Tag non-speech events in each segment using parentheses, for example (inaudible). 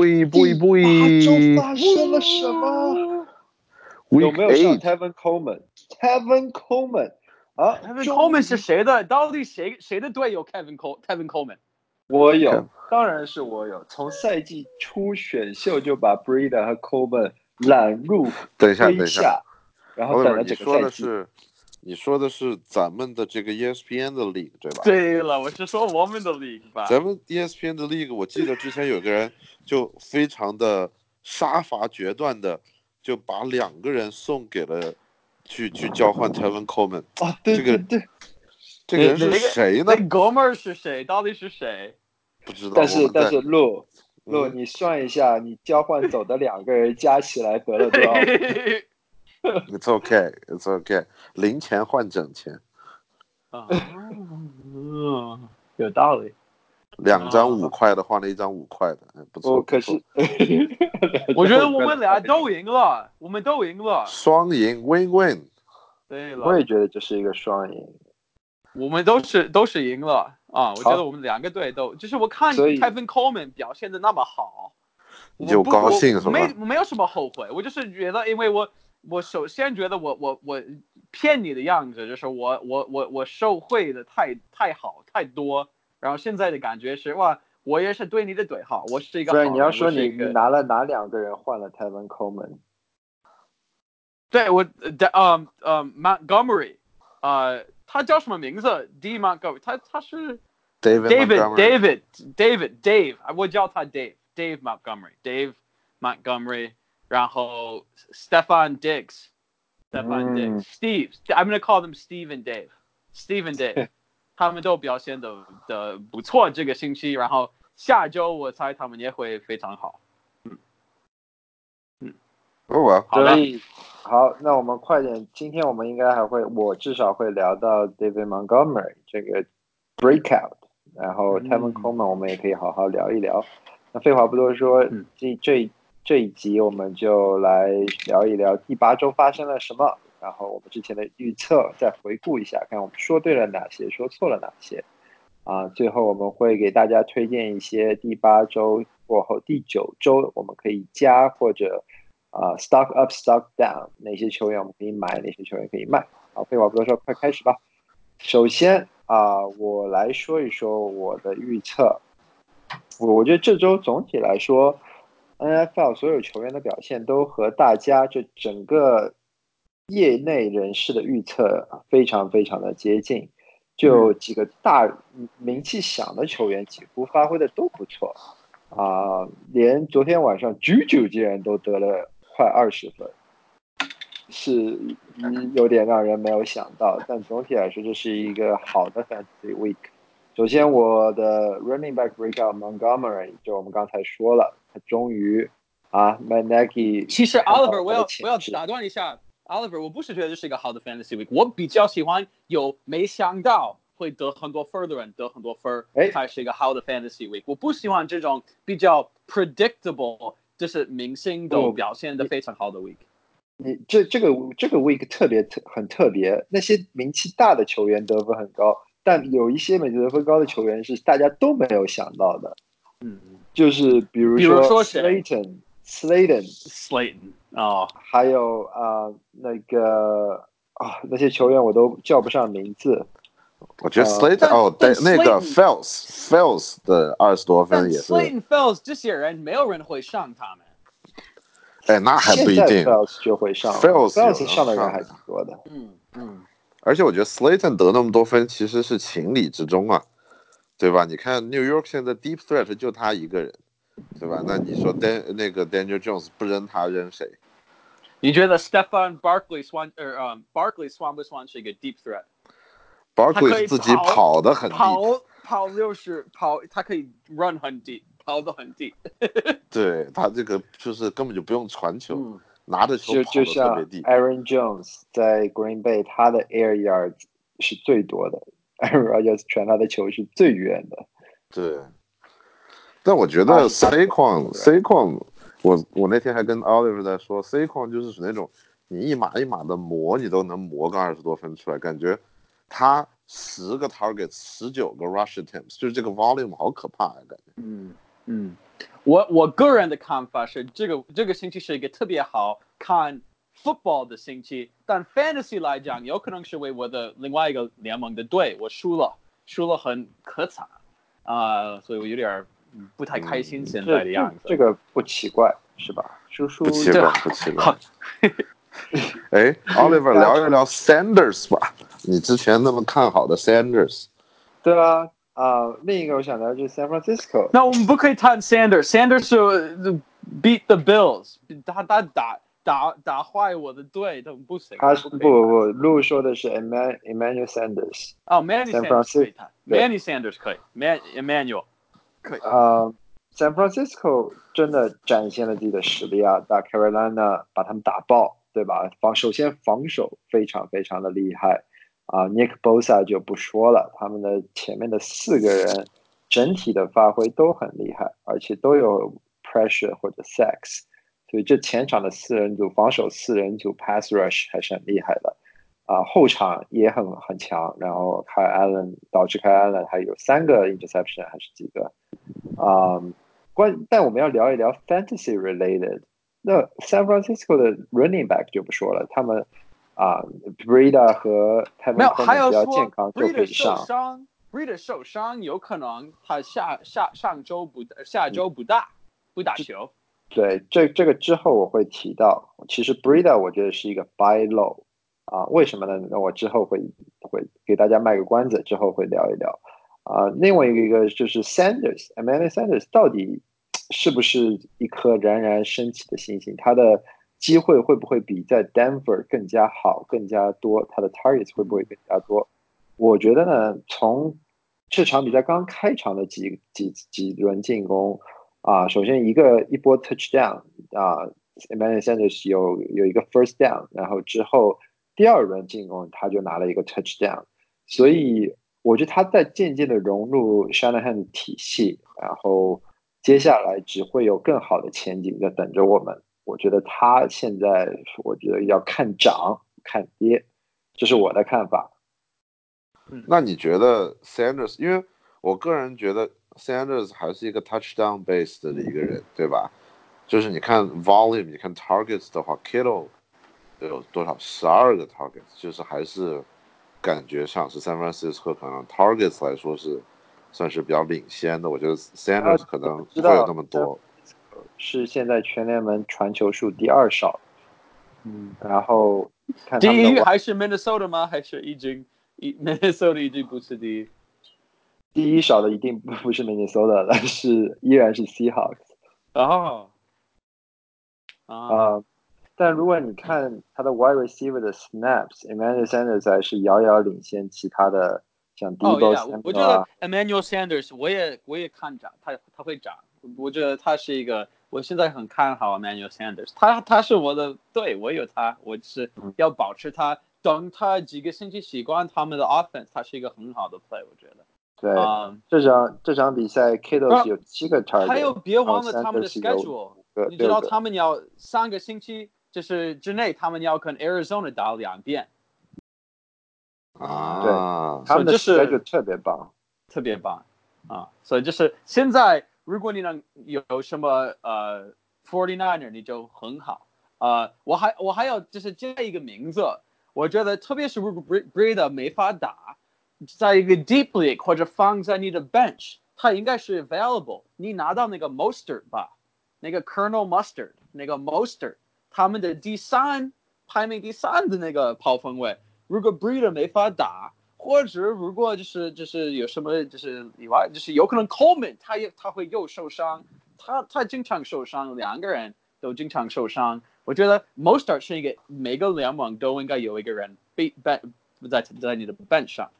不一不一不一发生了什么？有没有上 Kevin Coleman？Tevin Coleman 啊 Kevin Coleman 是谁的？到底谁谁的队友 Kevin Cole Kevin Coleman？我有当然是我有。从赛季初选秀就把 Breeder 和 Coleman 揽入等一下，麾等一下，然后等了，整个赛季。你说的是咱们的这个 E ESPN 的 league 对吧？对了，我是说我们的 league 吧。咱们 E ESPN 的 league，我记得之前有个人就非常的杀伐决断的，就把两个人送给了去去交换 Tevin Coleman，啊，对这个对对，这个人是谁呢那？哥们儿是谁？到底是谁？不知道。但是但是洛洛，嗯你算一下，你交换走的两个人加起来得了多少？(laughs) (laughs) It's okay, it's okay，零钱换整钱，啊，嗯有道理。两张哦五块的换了一张五块的，哎不错。哦，可是 (laughs) 我觉得我们俩都赢了，我们都赢了。双赢，win win。对了，我也觉得这是一个双赢。我们都是都是赢了啊！我觉得我们两个队都，就是我看 Kevin Coleman 表现的那么好，你就高兴是吧没没有什么后悔，我就是觉得，因为我我首先觉得我我我骗你的样子，就是我我我我受贿的太太好太多，然后现在的感觉是哇，我也是对你的队好，我是一个不好人，然你要说你你拿了哪两个人换了 Tevin Coleman？对我的呃呃 Montgomery，呃，他叫什么名字？D Montgomery，他他是 David David David David Dave，我叫他 Dave Dave Montgomery Dave Montgomery，然后 Stefan Diggs Stefan 嗯 Diggs Steve I'm gonna call them Steve and Dave Steve and Dave，他们都表现的的不错这个星期，然后下周我猜他们也会非常好。哦哇，好的所以好，那我们快点，今天我们应该还会，我至少会聊到 David Montgomery 这个 breakout，然后嗯 Tevin Coleman 我们也可以好好聊一聊。那废话不多说嗯，这这这一集我们就来聊一聊第八周发生了什么，然后我们之前的预测再回顾一下，看我们说对了哪些，说错了哪些。啊，最后我们会给大家推荐一些第八周过后第九周我们可以加或者啊、stock up stock down 哪些球员我们可以买，哪些球员可以卖。好，废话不多说，快开始吧。首先啊、我来说一说我的预测。我我觉得这周总体来说，NFL 所有球员的表现都和大家这整个业内人士的预测非常非常的接近。就几个大名气响的球员，几乎发挥的都不错啊、连昨天晚上 Juju 竟然都得了快二十分，是嗯有点让人没有想到。但总体来说，这是一个好的 Fantasy Week。首先，我的 Running Back Breakout Montgomery，就我们刚才说了，他终于啊 m a n a g y 其实 Oliver，我要我要打断一下，Oliver，我不是觉得这是一个好的 Fantasy Week，我比较喜欢有没想到会得很多分的人得很多分才是一个好的 Fantasy Week。我不喜欢这种比较 predictable，就是明星都表现的非常好的 Week。你这这个这个 week 特别特很特别，那些名气大的球员得分很高，但有一些每得分高的球员是大家都没有想到的，嗯就是比如比如说谁？Slayton、Slayton，，Slayton 哦，还有啊、那个啊那些球员我都叫不上名字，我觉得呃 Slater 但哦，对但那个 Slayton- Fells Fells 的二十多分也是，Slayton Fells 这些人没有人会上他们。哎，那还不一定。Fells 就会上 Fells 上的人还挺多的，嗯嗯，而且我觉得 Slayton 得那么多分其实是情理之中啊，对吧？你看 New York 现在 Deep Threat 就他一个人，对吧？那你说 Dan 那个 Daniel Jones 不扔他扔谁？你觉得 Stephan Barkley 算呃呃 Barkley 算不算是一个 deep Threat？Barkley 自己跑跑得很低，跑跑六十跑，他可以 run 很低，跑的很低。对他这个就是根本就不用传球，嗯，拿着球就跑就像得特别低。Aaron Jones 在 Green Bay 他的 air yards 是最多的，Aaron Rodgers 传他的球是最远的。对，但我觉啊得 C 矿 C 矿，我我那天还跟 Oliver 在说，C 矿就是属于那种你一码一码的磨，你都能磨个二十多分出来，感觉他十个 target 十九个 rush attempts，就是这个 volume 好可怕呀、感觉。嗯嗯，我我个人的看法是，这个这个星期是一个特别好看 football 的星期，但 fantasy 来讲，有可能是为我的另外一个联盟的队我输了，输了很可惨啊、所以我有点不太开心现在的样子。这个不奇怪是吧？输输不奇这怪，不奇怪。(laughs) 哎，Oliver 聊一聊 Sanders 吧，你之前那么看好的 Sanders，对啊啊、另一个我想聊就是 San Francisco，那我们不可以谈 Sanders，Sanders 是呃 beat the Bills，他他打打打坏我的队，都不行。他是不不不不，路说的是 Eman Emmanuel Sanders，哦，Manny San Sanders 可以谈对，Manny Sanders 可以，Man Emmanuel 可以。啊、s a n Francisco 真的展现了自己的实力啊，打 Carolina 把他们打爆，对吧？防首先防守非常非常的厉害啊、n i c k Bosa 就不说了，他们的前面的四个人整体的发挥都很厉害，而且都有 pressure 或者 sex，所以这前场的四人组防守四人组 pass rush 还是很厉害的，啊，后场也很很强。然后开 Allen 导致开 Allen 还有三个 interception 还是几个，啊，关但我们要聊一聊 fantasy related。那 San Francisco 的 running back 就不说了，他们啊，Breda 和他们比较健康就可以上。Breda 受伤，有可能他下下上周不下周不大不打球。对，这这个之后我会提到。其实 Breda 我觉得是一个 buy low 啊，为什么呢？那我之后会会给大家卖个关子，之后会聊一聊。啊，另外一个就是 Sanders，Emmanuel Sanders 到底是不是一颗冉冉升起的星星？他的机会会不会比在 Denver 更加好、更加多？他的 targets 会不会更加多？我觉得呢，从这场比赛刚开场的几几几轮进攻啊，首先一个一波 touchdown 啊，Emmanuel Sanders 有有一个 first down，然后之后第二轮进攻他就拿了一个 touchdown，所以我觉得他在渐渐的融入 Shanahan 的体系，然后接下来只会有更好的前景在等着我们。我觉得他现在，我觉得要看涨看跌，这是我的看法。那你觉得 Sanders？因为我个人觉得 Sanders 还是一个 touchdown based 的一个人，对吧？就是你看 volume，你看 targets 的话，Kittle 有多少？十二个 targets，就是还是感觉上是 San Francisco 可能 targets 来说是算是比较领先的。我觉得 Sanders 可能不会有那么多。是现在全联盟传球数第二少，嗯，然后看第一还是 Minnesota 吗？还是已经一 Minnesota 已经不是第一？第一少的一定不 (laughs) 不是 Minnesota，但是依然是 Seahawks 哦，啊，啊、但如果你看他的 wide receiver 的 snaps，Emmanuel Sanders 还是遥遥领先其他的像哦 Debo 呀，我 Samuel 我觉啊得 Emmanuel Sanders 我也我也看涨，他他会涨。我觉得他是一个，我现在很看好 Emmanuel Sanders，他他是我的对，我有他，我是嗯。要保持他，等他几个星期习惯他们的 offense，他是一个很好的 play，我觉得。对、啊、这场这场比赛是有七个 target，还有别忘了他们的 schedule，你知道他们要三个星期就是之内，他们要跟 Arizona 打两遍，啊，对他们的 schedule 特别棒。特别棒啊！所以就是现在，如果你能有什么呃 Forty Niner，你就很好。呃，我还我还要就是加一个名字，我觉得特别是如果 Breda 没法打，在一个 Deep League 或者放在你的 Bench，它应该是 available。你拿到那个 Mostert 吧，那个 Colonel Mustard，那个 Mostert，他们的第三排名第三的那个跑锋位，如果 Breeder 没法打。或者如果就是就是有什么就是以外，就是有可能 Coleman 他也他会又受伤，他他经常受伤，两个人都经常受伤。我觉得 Mostert 是一个每个联盟都应该有一个人被 ben 在在你的 bench 上。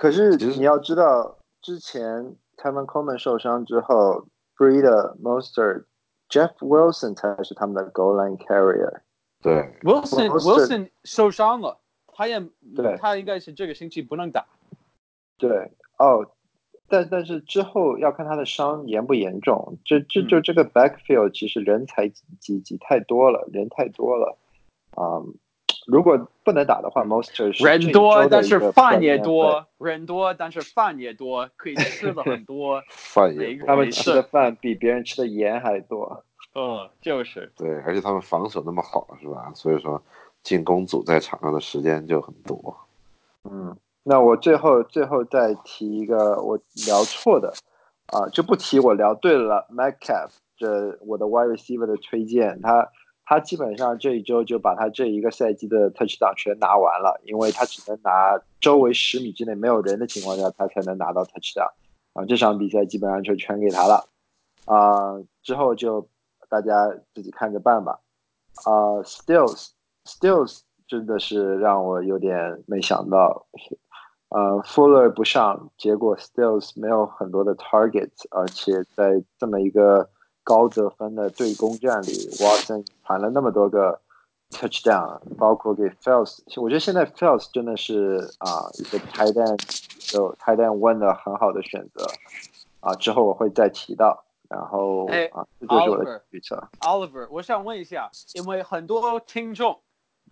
可是你要知道，之前 t i m o n Coleman 受伤之后 b r e e d e Moster Jeff Wilson 才是他们的 Goal Line Carrier。对，Wilson Wilson 受伤了，他也对，他应该是这个星期不能打。对，哦，但但是之后要看他的伤严不严重。这这就这个 Backfield 其实人才济济太多了，人太多了，啊、嗯。如果不能打的话，Monster 是人多，但是饭也多，人多，但是饭也多，可以吃的很多。(laughs) 饭也多他们吃的饭比别人吃的盐还多。嗯，就是，对，而且他们防守那么好，是吧？所以说进攻组在场上的时间就很多。嗯，那我最后最后再提一个我聊错的啊，就不提我聊对了，Metcalf 这我的 wide receiver 的推荐，他他基本上这一周就把他这一个赛季的 touchdown 全拿完了，因为他只能拿周围十米之内没有人的情况下，他才能拿到 touchdown 啊，这场比赛基本上就全给他了。啊，之后就大家自己看着办吧。啊，Stills Stills 真的是让我有点没想到，呃，Fuller 不上，结果 Stills 没有很多的 targets，而且在这么一个高得分的对攻战里，Watson 传了那么多个 touchdown，包括给 Fells，我觉得现在 Fells 真的是啊、一个 tight end 有 tight end one 的很好的选择啊，之后我会再提到，然后哎啊，这就是我的预测。Oliver，我想问一下，因为很多听众，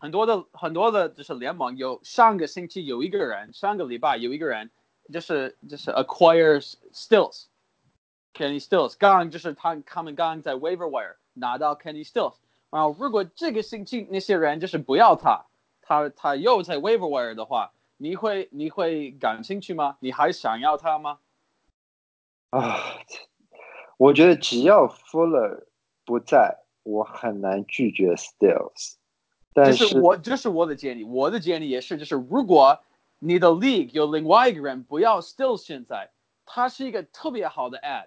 很多的很多的就是联盟有上个星期有一个人，上个礼拜有一个人，就是就是 acquire Stills，Kenny Stills，刚刚就是他他们刚刚在 waiver wire 拿到 Kenny Stills，然后如果这个星期那些人就是不要他，他他又在 waiver wire 的话，你会你会感兴趣吗？你还想要他吗？啊，我觉得只要 Fuller 不在，我很难拒绝 Stills。但这是是我这是我的建议，我的建议也是，就是如果你的 league 有另外一个人，不要 Stills，现在，他是一个特别好的 ad，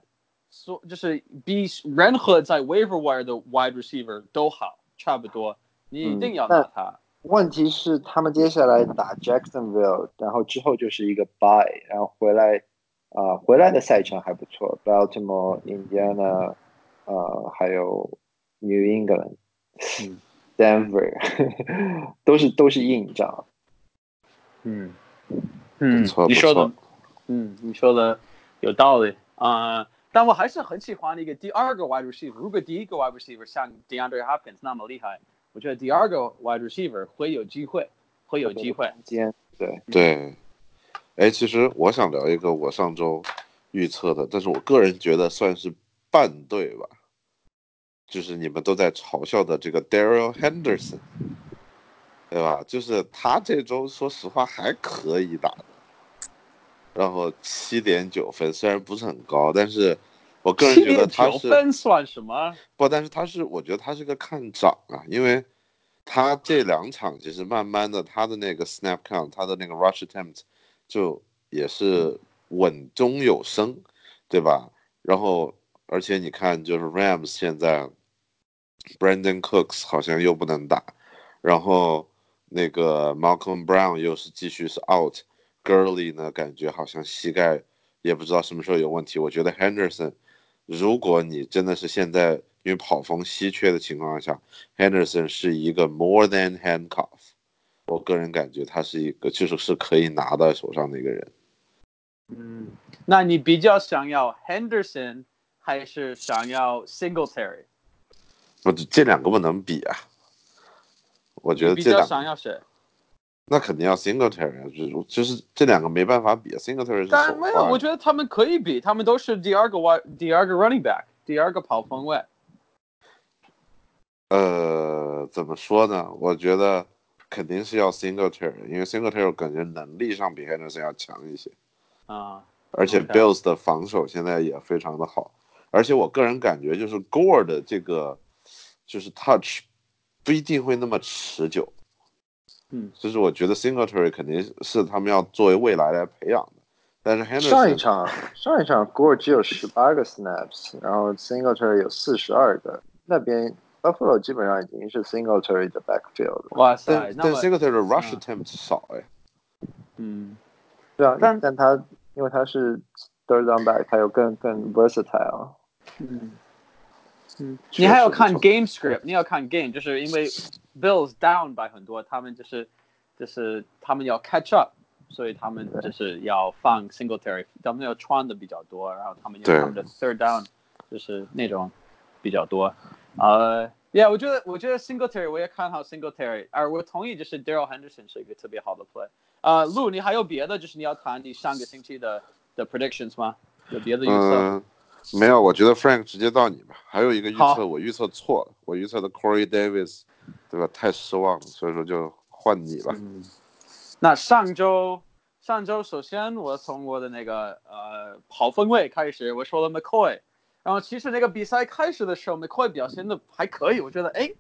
所就是比任何在 waiver wire 的 wide receiver 都好，差不多，你一定要拿他。问题是他们接下来打 Jacksonville，然后之后就是一个 bye，然后回来啊、回来的赛程还不错，Baltimore、Indiana，呃，还有 New England、嗯 Denver，(laughs) 都是都是硬仗。嗯嗯不错你说的不错，嗯，你说的有道理啊、但我还是很喜欢那个第二个 wide receiver。如果第一个 wide receiver 像 DeAndre Hopkins 那么厉害，我觉得第二个 wide receiver 会有机会，会有机会。间对，对，哎，其实我想聊一个我上周预测的，但是我个人觉得算是半对吧，就是你们都在嘲笑的这个 Daryl Henderson，对吧？就是他这周说实话还可以打的，然后七点九分虽然不是很高，但是我个人觉得他是分算什么？不，但是他是我觉得他是个看涨啊，因为他这两场其实慢慢的他的那个 snap count，他的那个 rush attempt 就也是稳中有升，对吧？然后而且你看，就是 Rams 现在 Brandon Cooks 好像又不能打，然后那个 Malcolm Brown 又是继续是 out，Gurley 呢感觉好像膝盖也不知道什么时候有问题。我觉得 Henderson，如果你真的是现在因为跑锋稀缺的情况下，Henderson 是一个 more than handcuff。我个人感觉他是一个就是是可以拿到手上的一个人。嗯，那你比较想要 Henderson 还是想要 Singletary？我，这两个不能比啊。我觉你比较得这两个想要谁？那肯定要 Singletary 啊，就是就是这两个没办法比啊。Singletary 是首但没有，我觉得他们可以比，他们都是第二个 wide 第二个 running back，第二个跑锋位。呃，怎么说呢？我觉得肯定是要 Singletary，因为 Singletary 感觉能力上比 Henderson 要强一些，啊，而且 Bills 的防守现在也非常的好，而且我个人感觉就是 Gore 的这个就是 touch 不一定会那么持久，嗯，就是我觉得 Singletary 肯定是他们要作为未来来培养的，但是 Henderson 上一场上一场 Gore 只有十八个 snaps，然后 Singletary 有四十二个，那边 Buffalo 基本上已经是 Singletary 的 backfield 了。哇塞但，Singletary 的 rush 嗯 attempt 少哎，嗯，对啊，但但他因为他是 third down back，他有更更 versatile。嗯，嗯，你还要看 game script，你要看 game，就是因为 Bills down by 很多，他们就是就是他们要 catch up，所以他们就是要放 Singletary，他们要穿的比较多，然后他们有对他们的 third down，就是那种比较多。呃，Yeah，我觉得我觉得 Singletary 我也看好 Singletary，而我同意就是 Daryl Henderson 是一个特别好的 play。呃，路，你还有别的就是你要谈你上个星期的的 predictions 吗？有别的预测？嗯，没有，我觉得 Frank 直接到你吧。还有一个预测，我预测错了，我预测的 Corey Davis，对吧？太失望了，所以说就换你吧。那上周上周首先我从我的那个呃跑分位开始，我说了 McCoy，然后其实那个比赛开始的时候，McCoy 表现的还可以，我觉得哎，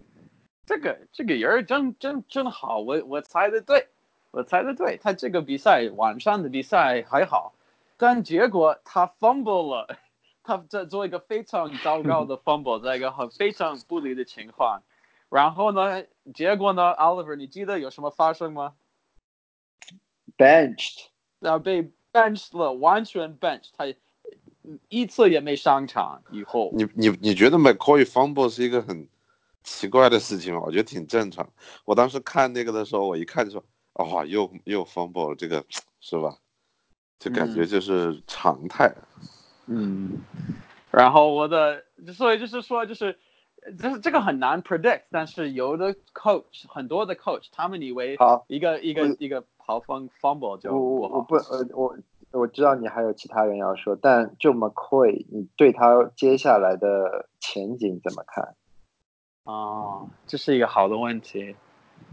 这个这个人真真真好，我我猜的对，我猜的对，他这个比赛晚上的比赛还好，但结果他 fumble 了，(laughs) 他在做一个非常糟糕的 fumble，在一个很非常不利的情况，然后呢，结果呢，Oliver，你记得有什么发生吗？benched，然后被 benched 了，完全 benched，他嗯一次也没上场。以后你你你觉得 McCoy fumble 是一个很奇怪的事情吗？我觉得挺正常。我当时看那个的时候，我一看就说，哦，又又 fumble 了，这个是吧？就感觉嗯就是常态。嗯，然后我的，所以就是说，就是就是这个很难 predict，但是有的 coach 很多的 coach 他们以为好一个一个一个跑风 fumble 就我。我不呃我我知道你还有其他人要说，但就 McCoy，你对他接下来的前景怎么看？哦，这是一个好的问题。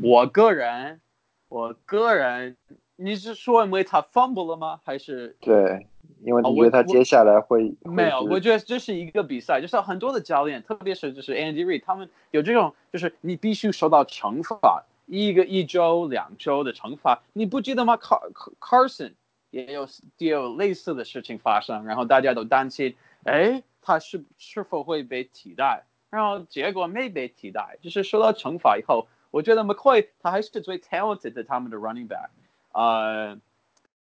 我个人，我个人，你是说因为他 fumble 了吗？还是对，因为你觉得他接下来会没有，我觉得这是一个比赛，就是很多的教练，特别是就是 Andy Reid，他们有这种，就是你必须受到惩罚，一个一周、两周的惩罚，你不记得吗？Car Carson 也有也有类似的事情发生，然后大家都担心，哎，他是是否会被替代？然后结果没被替代，就是受到惩罚以后，我觉得 McCoy 他还是最 talented 的他们的 running back，呃。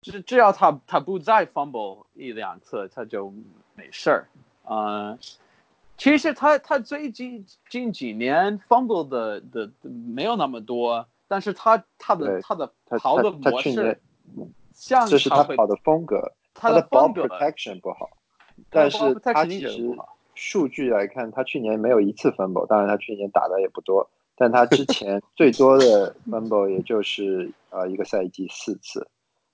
就是只要他他不再 fumble 一两次，他就没事儿。呃，其实他他最近近几年 fumble 的的的没有那么多，但是他他的他的他跑的模式像这是他跑的风格，他的 ball 风格 protection 不好，但是他其实数据来看，他去年没有一次 fumble，当然他去年打的也不多，但他之前 (laughs) 最多的 fumble 也就是呃一个赛季四次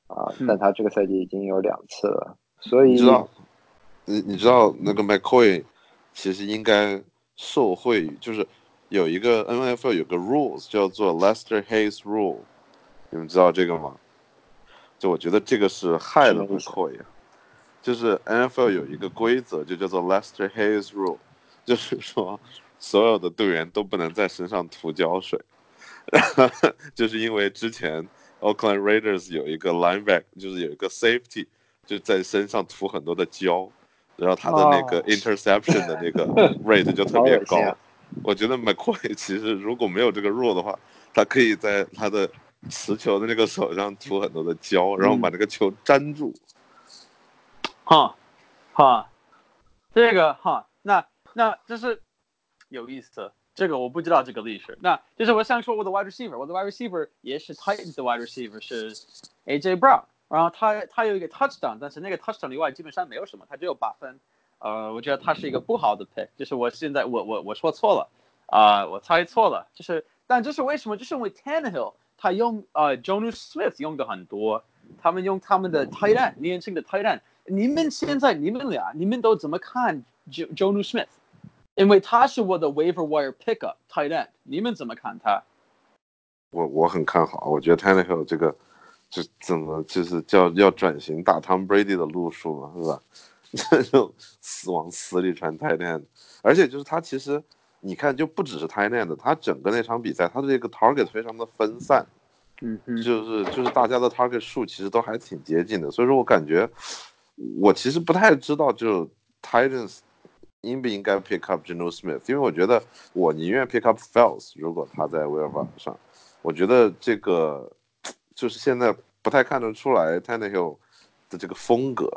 啊，嗯但他这个赛季已经有两次了，所以你知道，你你知道那个 McCoy 其实应该受惠于，就是有一个 NFL 有个 rules 叫做 Lester Hayes Rule，你们知道这个吗？就我觉得这个是害了 McCoy 啊，就是 NFL 有一个规则就叫做 Lester Hayes Rule，就是说所有的队员都不能在身上涂胶水，(laughs) 就是因为之前 Oakland Raiders 有一个 linebacker，就是有一个 safety 就在身上涂很多的胶，然后他的那个哦 interception 的那个 (laughs) rate 就特别高。我觉得 McCoy 其实如果没有这个 rule 的话，他可以在他的持球的那个手上涂很多的胶，然后把这个球粘住。哈，哈，这个哈，那那这是有意思，这个我不知道这个历史。那就是我想说我的 wide receiver，我的 wide receiver 也是 Titans 的 wide receiver 是 AJ Brown，然后他他有一个 touchdown，但是那个 touchdown 以外基本上没有什么，他只有八分。呃，我觉得他是一个不好的 pick，就是我现在我我我说错了，啊、我猜错了，就是但这是为什么？就是因为 Tannehill 他用呃 Jonu Smith 用的很多，他们用他们的 tight end 年轻的 tight end。你们现在你们俩你们都怎么看 J Jonu Smith？因为他是我的 waiver wire pickup tight end，你们怎么看他？我我很看好，我觉得 Tannehill 这个就怎么就是叫要转型打 Tom Brady 的路数嘛，是吧？(laughs) 这种死往死里传 tight end，而且就是他其实你看就不只是 tight end，他整个那场比赛他的这个 target 非常的分散，嗯哼，就是就是大家的 target 数其实都还挺接近的，所以说我感觉我其实不太知道就 Titans 应不应该 pick up Geno Smith，因为我觉得我宁愿 pick up Fells，如果他在 w i l f a 上，我觉得这个就是现在不太看得出来 Tannehill 的这个风格。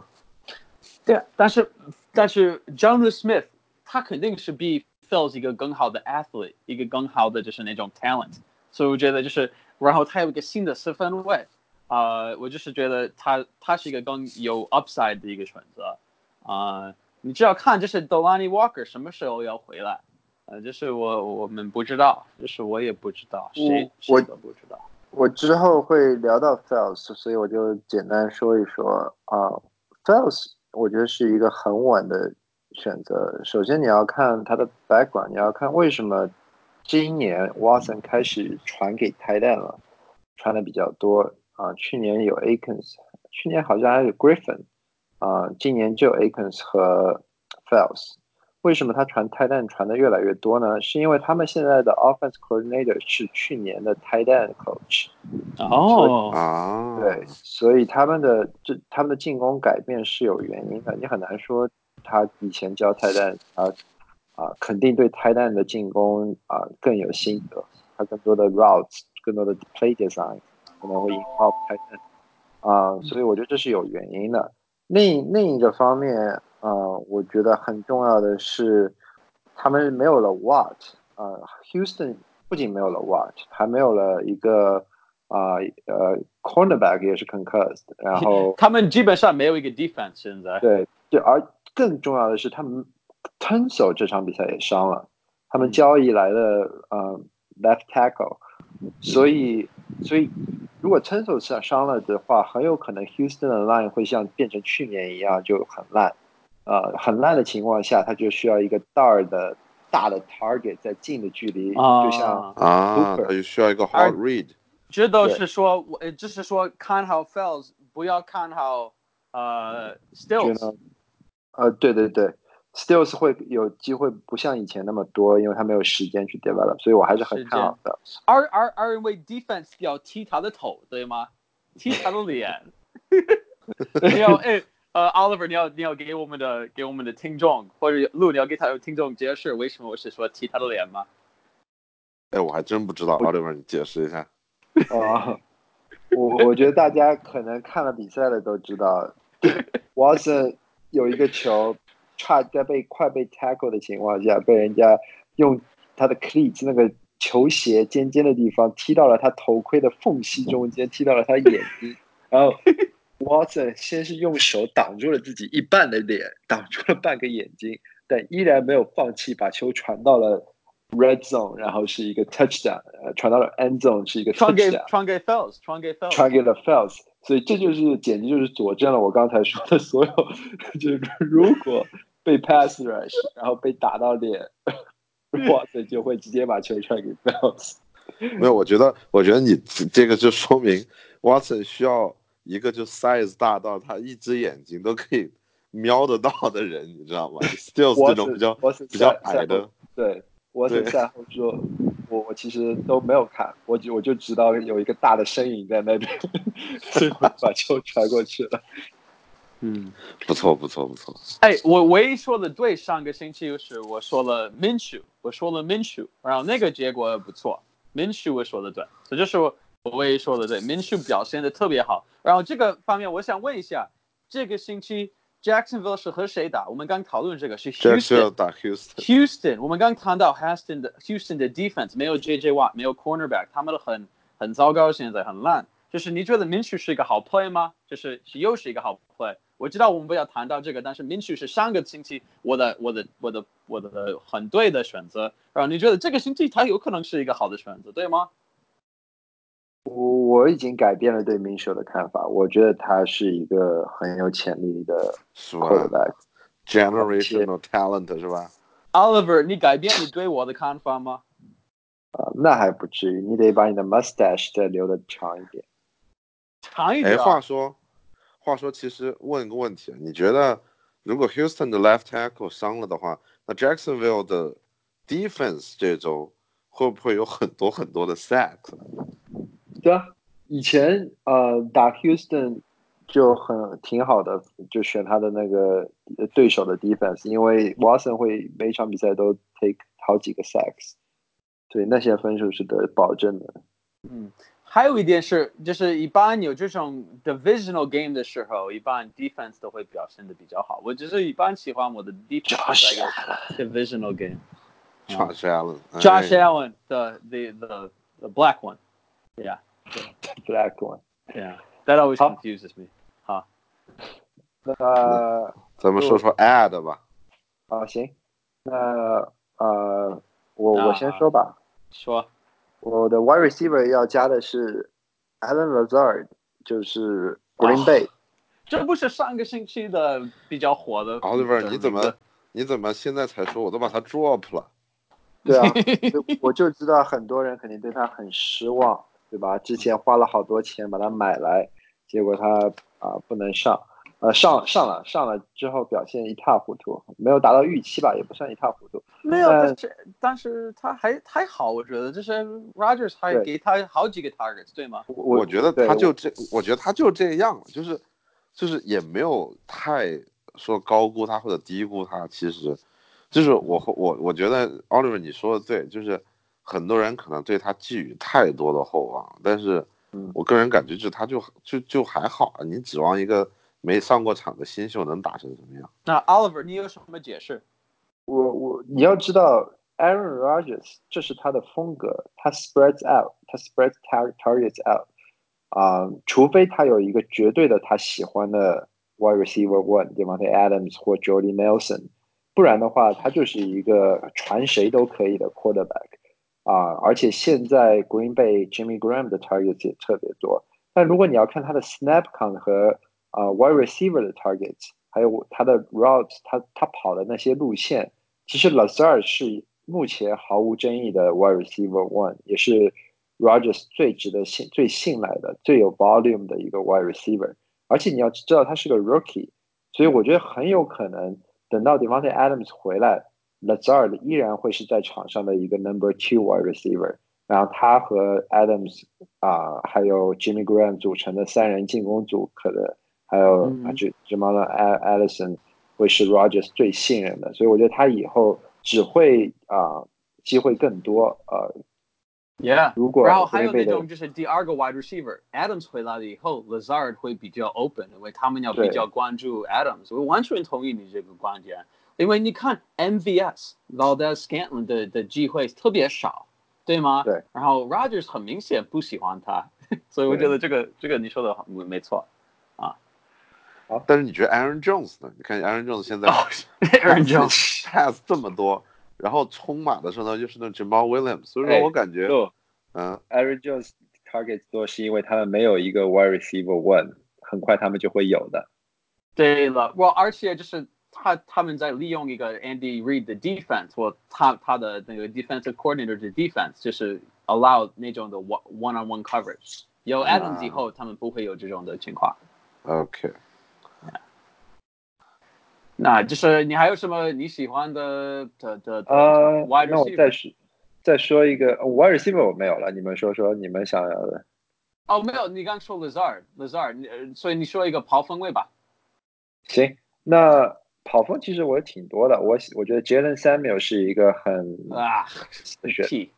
对，但是但是 Jonu Smith 他肯定是比 Fells 一个更好的 athlete，一个更好的就是那种 talent，所以我觉得就是，然后他有一个新的四分位，啊、我就是觉得他他是一个更有 upside 的一个选择，啊、你只要看就是 Delaney Walker 什么时候要回来，呃，就是我我们不知道，就是我也不知道，谁我谁都不知道。我之后会聊到 Fells，所以我就简单说一说啊、Fells，我觉得是一个很稳的选择。首先你要看他的 background，你要看为什么今年 Watson 开始传给 tight end 了，传的比较多啊、去年有 Akins，去年好像还有 Griffin，啊、今年就有 Akins 和 Fells。为什么他传 tight end 传的越来越多呢？是因为他们现在的 offense coordinator 是去年的 tight end coach。哦，啊，对，所以他们的这他们的进攻改变是有原因的，你很难说他以前教泰蛋啊啊，肯定对泰蛋的进攻啊更有心得，他更多的 routes，更多的 play design 可能会引爆泰蛋啊，所以我觉得这是有原因的。另另一个方面，呃，我觉得很重要的是，他们没有了 Watt，呃，Houston 不仅没有了 Watt，还没有了一个啊呃 cornerback 也是 concussed，然后 (laughs) 他们基本上没有一个 defense 现在。对对，而更重要的是，他们 t e n s e l 这场比赛也伤了，他们嗯交易来的呃 left tackle，所以所以如果 t e n s o 伤伤了的话，很有可能 Houston 的 line 会像变成去年一样就很烂，呃，很烂的情况下，他就需要一个大的大的 target 在近的距离，就像啊，啊，Hooper。他就需要一个而 hard read，这都是说，我呃，就是说看好 Fells，不要看好呃 Stills。呃，对对对，Stills 会有机会不像以前那么多，因为他没有时间去 develop，所以我还是很看好的。而而而因为 defense 要踢他的头，对吗？踢他的脸。(laughs) 你要哎呃，Oliver，你要你要给我们的给我们的听众或者路，你要给他的听众解释为什么我是说踢他的脸吗？哎，我还真不知道，Oliver，你解释一下。啊，我我觉得大家可能看了比赛的都知道，(laughs) Watson 有一个球差在被快被 tackle 的情况下，被人家用他的 cleats 那个球鞋尖尖的地方踢到了他头盔的缝隙中间，踢到了他眼睛，(laughs) 然后 Watson 先是用手挡住了自己一半的脸，挡住了半个眼睛，但依然没有放弃，把球传到了 red zone，然后是一个 touchdown，呃，传到了 end zone 是一个 touchdown。传给 Fells，传给 Fells，传给了 Fells，所以这就是简直就是佐证了我刚才说的所有，(laughs) 就是如果被 pass rush，(laughs) 然后被打到脸，(laughs) 哇塞，就会直接把球传给 Bells。(laughs) 没有，我觉得，我觉得你这个就说明 Watson 需要一个就 size 大到他一只眼睛都可以瞄得到的人，你知道吗？Stills 我这种比较比较矮的，，对，Watson 赛后说，我我其实都没有看，我就我就知道有一个大的身影在那边，所以把球传过去了。嗯，不错，不错，不错。哎，我唯一说的对，上个星期就是我说了 minshu 我说了 minshu 然后那个结果不错 minshu 我说的对，这就是我唯一说的对 minshu 表现的特别好。然后这个方面，我想问一下，这个星期 Jacksonville 是和谁打？我们刚讨论这个是 Houston 打 Houston。Houston，我们刚谈到 Houston 的 Houston 的 defense 没有 JJ Watt，没有 cornerback，他们很很糟糕，现在很烂。就是你觉得 minshu 是一个好 play 吗？就是是又是一个好 play。我知道我们不要谈到这个，但是 Minshew 是上个星期我的我的我的我的很对的选择。然后你觉得这个星期他有可能是一个好的选择，对吗？我我已经改变了对明秀的看法，我觉得他是一个很有潜力的是吧 quarterback。？Generational talent 是吧？Oliver，你改变你对我的看法吗？啊，那还不至于，你得把你的 mustache 再留的长一点。哎，长一点啊。话说，话说，其实问一个问题，你觉得如果 Houston 的 left tackle 伤了的话，那 Jacksonville 的 defense 这周会不会有很多很多的 sack？对啊，以前呃打 Houston 就很挺好的，就选他的那个呃对手的 defense，因为 Watson 会每场比赛都 take 好几个 sacks，对那些分数是得保证的。嗯，还有一点是，就是一般有这种 divisional game 的时候，一般 defense 都会表现的比较好。我只是一般喜欢我的 defense 在 divisional game。Josh Allen，哎 Josh Allen, the the the the black one. Yeah, Black one。yeah. That always confuses me. 好，那咱们说说 ad 吧。啊行，那呃我我先说吧，说我的 wide receiver 要加的是 Alan Lazard，就是 Green Bay。这不是上个星期的比较火的 Oliver，你怎么你怎么现在才说？我都把他 drop 了。对啊，(laughs) 我就知道很多人肯定对他很失望，对吧？之前花了好多钱把他买来，结果他啊不能上。呃，上上了上了之后表现一塌糊涂，没有达到预期吧，也不算一塌糊涂。没有，但是但是他还还好，我觉得就是 Rogers 还给他好几个 targets，对吗？我觉得他就这，我觉得他就这样，就是就是也没有太说高估他或者低估他，其实就是我我我觉得 Oliver 你说的对，就是很多人可能对他寄予太多的厚望，但是我个人感觉就是他就就就还好，你指望一个。没上过场的新秀能打成什么样？那 Oliver，你有什么解释？我我你要知道，Aaron Rodgers 这是他的风格，他 spreads out，他 spreads targets out，啊，除非他有一个绝对的他喜欢的 wide receiver one，对吗？Adams 或 Jordy Nelson，不然的话，他就是一个传谁都可以的 quarterback，啊，而且现在 Green Bay Jimmy Graham 的 targets 也特别多，但如果你要看他的 snap count 和啊，wide receiver 的 targets，还有他的 routes，他他跑的那些路线，其实 Lazar 是目前毫无争议的 wide receiver one，也是 Rogers 最值得信、最信赖的、最有 volume 的一个 wide receiver。而且你要知道他是个 rookie，所以我觉得很有可能等到 Devontae Adams 回来，Lazar 依然会是在场上的一个 number two wide receiver。然后他和 Adams 啊，还有 Jimmy Graham 组成的三人进攻组，可能。还有什么呢 alison 会是 Rogers 最信任的，所以我觉得他以后只会啊机会更多呃。Yeah，如果然后还有那种就是第二个 wide receiver Adams 回来了以后，Lazard 会比较 open，因为他们要比较关注 Adams。我完全同意你这个观点，因为你看 MVS Valdez Scantling 的的机会特别少，对吗？对。然后 Rogers 很明显不喜欢他，(laughs) 所以我觉得这个这个你说的没没错。但是你觉得 Aaron Jones 呢？你看 Aaron Jones 现在 Aaron Jones pass 这么多，然后冲马的时候呢，又是那 Jamal Williams，所以说我感觉，嗯，Aaron Jones target 多是因为他们没有一个 wide receiver one，很快他们就会有的。对了，我而且就是他他们在利用一个 Andy Reid 的 defense，或他他的那个 defensive coordinator 的 defense，就是 allow 那种的 one one on one coverage。有 Adams 以后，他们不会有这种的情况。OK。那就是你还有什么你喜欢的的的呃？那我再说再说一个 wide receiver 我没有了，你们说说你们想要的。哦，没有，你刚说 Lazard，Lazard，所以你说一个跑锋位吧。行，那跑锋其实我挺多的，我我觉得 Jalen Samuel 是一个很啊选，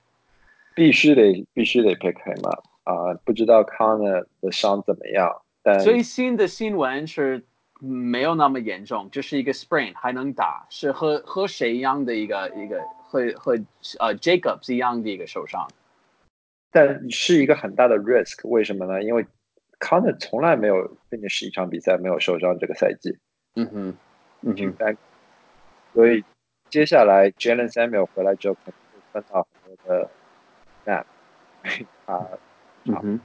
必须得必须得 pick him up 啊！不知道 Connor 的伤怎么样？但最新的新闻是。没有那么严重，就是一个 sprain 还能打，是和和谁一样的一个一个和和呃 Jacobs 一样的一个受伤，但是一个很大的 risk，为什么呢？因为 Connor 从来没有跟你是一场比赛没有受伤这个赛季，嗯哼，嗯哼，所以接下来 Jalen Samuel 回来之后可能会分到很多的 snap，(laughs) 啊，嗯哼，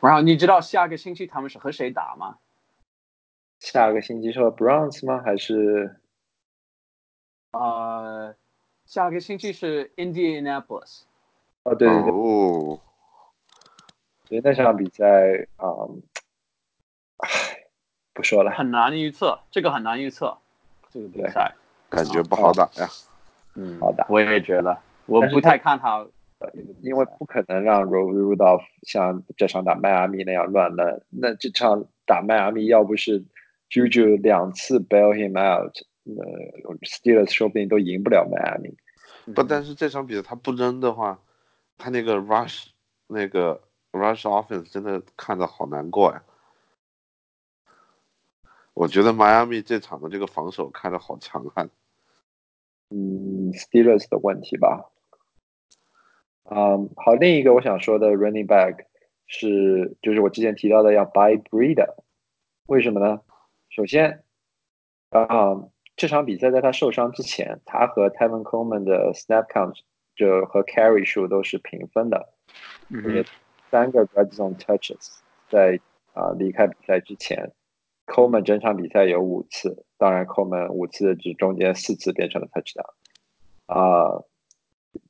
然后你知道下个星期他们是和谁打吗？下个星期是 Browns 吗？还是呃，下个星期是 Indianapolis。哦，对对对。哦。所以那场比赛啊，唉，不说了。很难预测，这个很难预测。这个比赛感觉不好打呀。嗯，好打。我也觉得，我不太看好。因为不可能让 Rudolph 像这场打迈阿密那样乱的那这场打迈阿密要不是。Juju 两次 bail him out，呃，Steelers 说不定都赢不了迈阿密。不，但是这场比赛他不扔的话，他那个 rush 那个 rush offense 真的看着好难过呀。我觉得迈阿密这场的这个防守看着好强悍。嗯，Steelers 的问题吧。嗯，好，另一个我想说的 running back 是，就是我之前提到的要 buy Breeder，为什么呢？首先，啊，这场比赛在他受伤之前，他和 Tevin Coleman 的 snap count 就和 carry 数都是平分的，嗯三个 red zone touches 在啊、离开比赛之前，Coleman 整场比赛有五次，当然 Coleman 五次只中间四次变成了 touchdown，啊、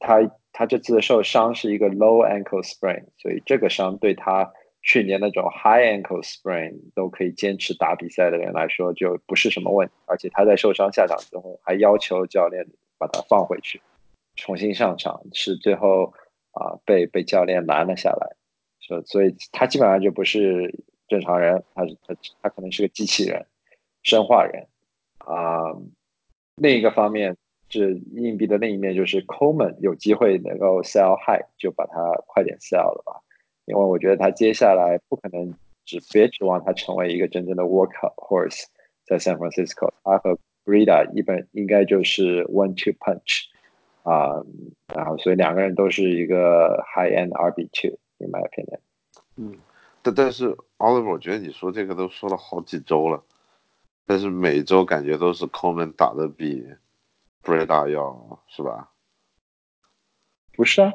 他他这次的受伤是一个 low ankle sprain，所以这个伤对他去年那种 high ankle sprain 都可以坚持打比赛的人来说就不是什么问题，而且他在受伤下场之后还要求教练把他放回去，重新上场，是最后啊、被被教练拦了下来，所所以他基本上就不是正常人，他是他他可能是个机器人，生化人。啊、另一个方面是硬币的另一面，就是 Coleman 有机会能够 sell high，就把它快点 sell 了吧，因为我觉得他接下来不可能只别指望他成为一个真正的 workhorse，在 San Francisco，他和 Brida 一般应该就是 one two punch 啊、然后所以两个人都是一个 high end RB two，in my opinion 嗯。但但是 Oliver，我觉得你说这个都说了好几周了，但是每周感觉都是 Coleman 打的比 Breda 要是吧？不是啊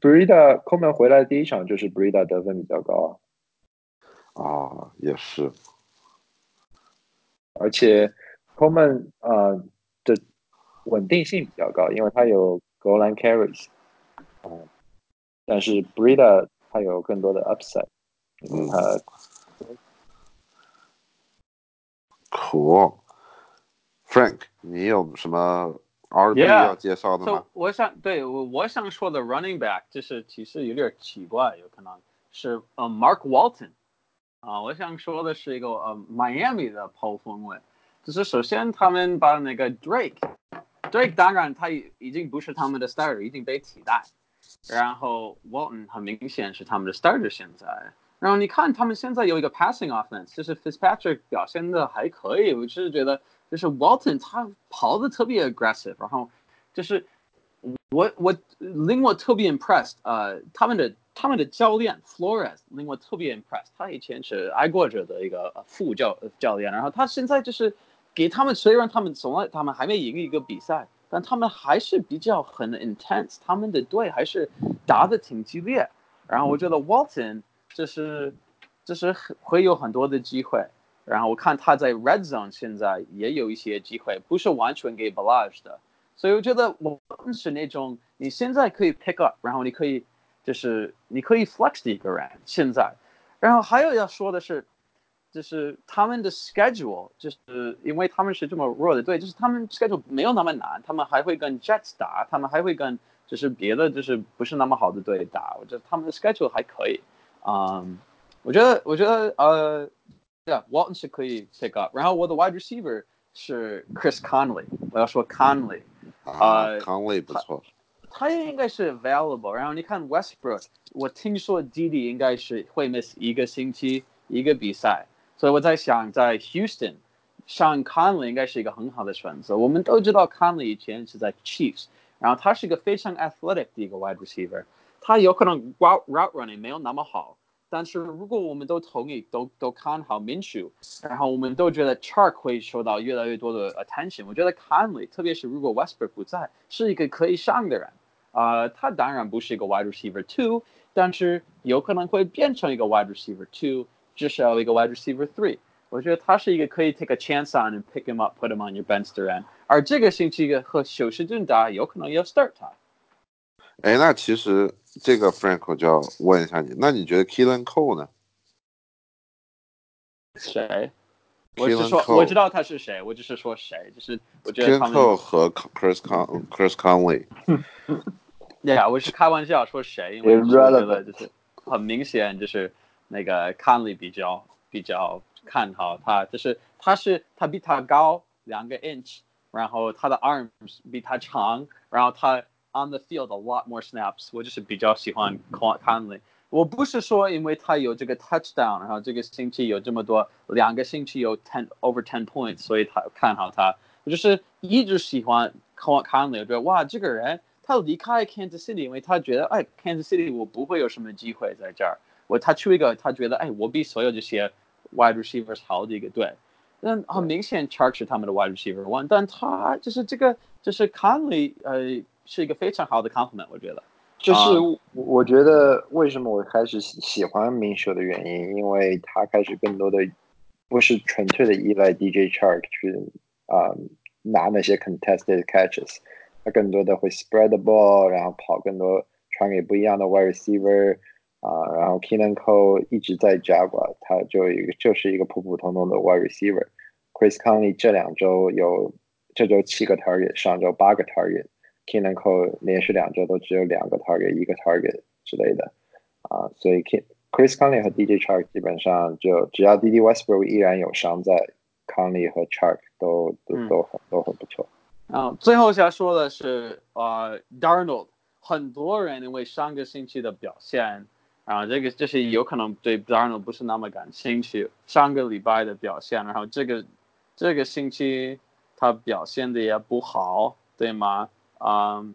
，Brida Coleman 回来的第一场就是 Brida 得分比较高啊，啊，也是，而且 Coleman 啊、的稳定性比较高，因为他有 goal line carries，嗯、但是 Brida 他有更多的 upside，因为他 cool。Frank，你有什么 RB Yeah，要介绍的 So 吗？我想对我我想说的 running back 就是其实有点奇怪，有可能是呃 Mark Walton 啊、我想说的是一个呃 Miami 的抛锋位，就是首先他们把那个 Drake Drake 当然他已已经不是他们的 starter，已经被替代，然后 Walton 很明显是他们的 starter 现在。然后你看他们现在有一个 passing offense，就是 Fitzpatrick 表现的还可以，我就是觉得就是 Walton 他跑的特别 aggressive，然后就是我我令我特别 impressed，呃，他们的他们的教练 Flores 令我特别 impressed，他以前是爱国者的一个副教教练，然后他现在就是给他们，虽然他们从来他们还没赢一个比赛，但他们还是比较很 intense，他们的队还是打的挺激烈，然后我觉得 Walton 就是就是会有很多的机会。然后我看他在 Red Zone 现在也有一些机会，不是完全给 Balage 的，所以我觉得我们是那种你现在可以 pick up，然后你可以就是你可以 flex 的一个人。现在，然后还有要说的是，就是他们的 schedule，就是因为他们是这么弱的队，就是他们 schedule 没有那么难，他们还会跟 Jets 打，他们还会跟就是别的就是不是那么好的队打，我觉得他们的 schedule 还可以。嗯，我觉得我觉得呃。Yeah, Walton 是可以 pick up。然后我的 wide receiver 是 Chris Conley，我要说 Conley，啊呃，Conley 不错，他也应该是 available。然后你看 Westbrook，我听说 Didi 应该是会 miss 一个星期一个比赛，所以我在想在 Houston 上 Conley 应该是一个很好的选择。我们都知道 Conley 以前是在 Chiefs，然后他是一个非常 athletic 的一个 wide receiver，他有可能 route route running 没有那么好。 但是如果我们都同意，都都看好 Minshew，然后我们都觉得 Chark 会受到越来越多的 attention。我觉得 Conley，特别是如果 Westbrook 不在，是一个可以上的人。啊、他当然不是一个 wide receiver two，但是有可能会变成一个 wide receiver two，至少一个 wide receiver three。我觉得他是一个可以 take a chance on and pick him up, put him on your bench 的人。而这个星期和休斯顿打，有可能要 start 他。 哎，那其实这个 Franko 就要问一下你，那你觉得 Keelan Cole 呢谁？我是说 Cole 我知道他是谁，我只是说谁，就是我觉得他？Keelan 们 Cole 和 Chris Con Chris Conley，对呀，(laughs) 我是开玩笑说谁，因为我觉得就是很明显就是那个 Conley 比较比较看好他，就是他是他比他高两个 inch，然后他的 arms 比他长，然后他 on the field a lot more snaps，我就是比较喜欢 Conley。我不是说因为他有这个 touchdown，然后这个星期有这么多，两个星期有 ten over ten points，所以他看好他。我就是一直喜欢 Conley，我觉得哇，这个人他离开 Kansas City，因为他觉得哎，Kansas City 我不会有什么机会在这儿。我他去一个他觉得哎，我比所有这些 wide receivers 好的一个队。那很明显 Chark 是他们的 wide receiver one，但他就是这个就是 Conley 呃 是一个非常好的 compliment，我觉得。就是我觉得为什么我开始喜喜欢明秀的原因，因为他开始更多的不是纯粹的依赖 DJ Chark 去啊、拿那些 contested catches，他更多的会 spread the ball，然后跑更多传给不一样的 wide receiver 啊、然后 Keenan Cole 一直在 Jaguar，他就一个就是一个普普通通的 wide receiver。Chris Conley 这两周有这周七个 target，上周八个 target。Keenan Cole 连续两周都只有两个 target，一个 target 之类的啊，所以 Chris Conley 和 DJ Chark 基本上就只要 DD Westbrook 依然有伤在，Conley 和 Chark 都都嗯都很都很不错。啊，最后想说的是，呃，Darnold，很多人因为上个星期的表现，啊，这个就是有可能对 Darnold 不是那么感兴趣。上个礼拜的表现，然后这个这个星期他表现的也不好，对吗？嗯，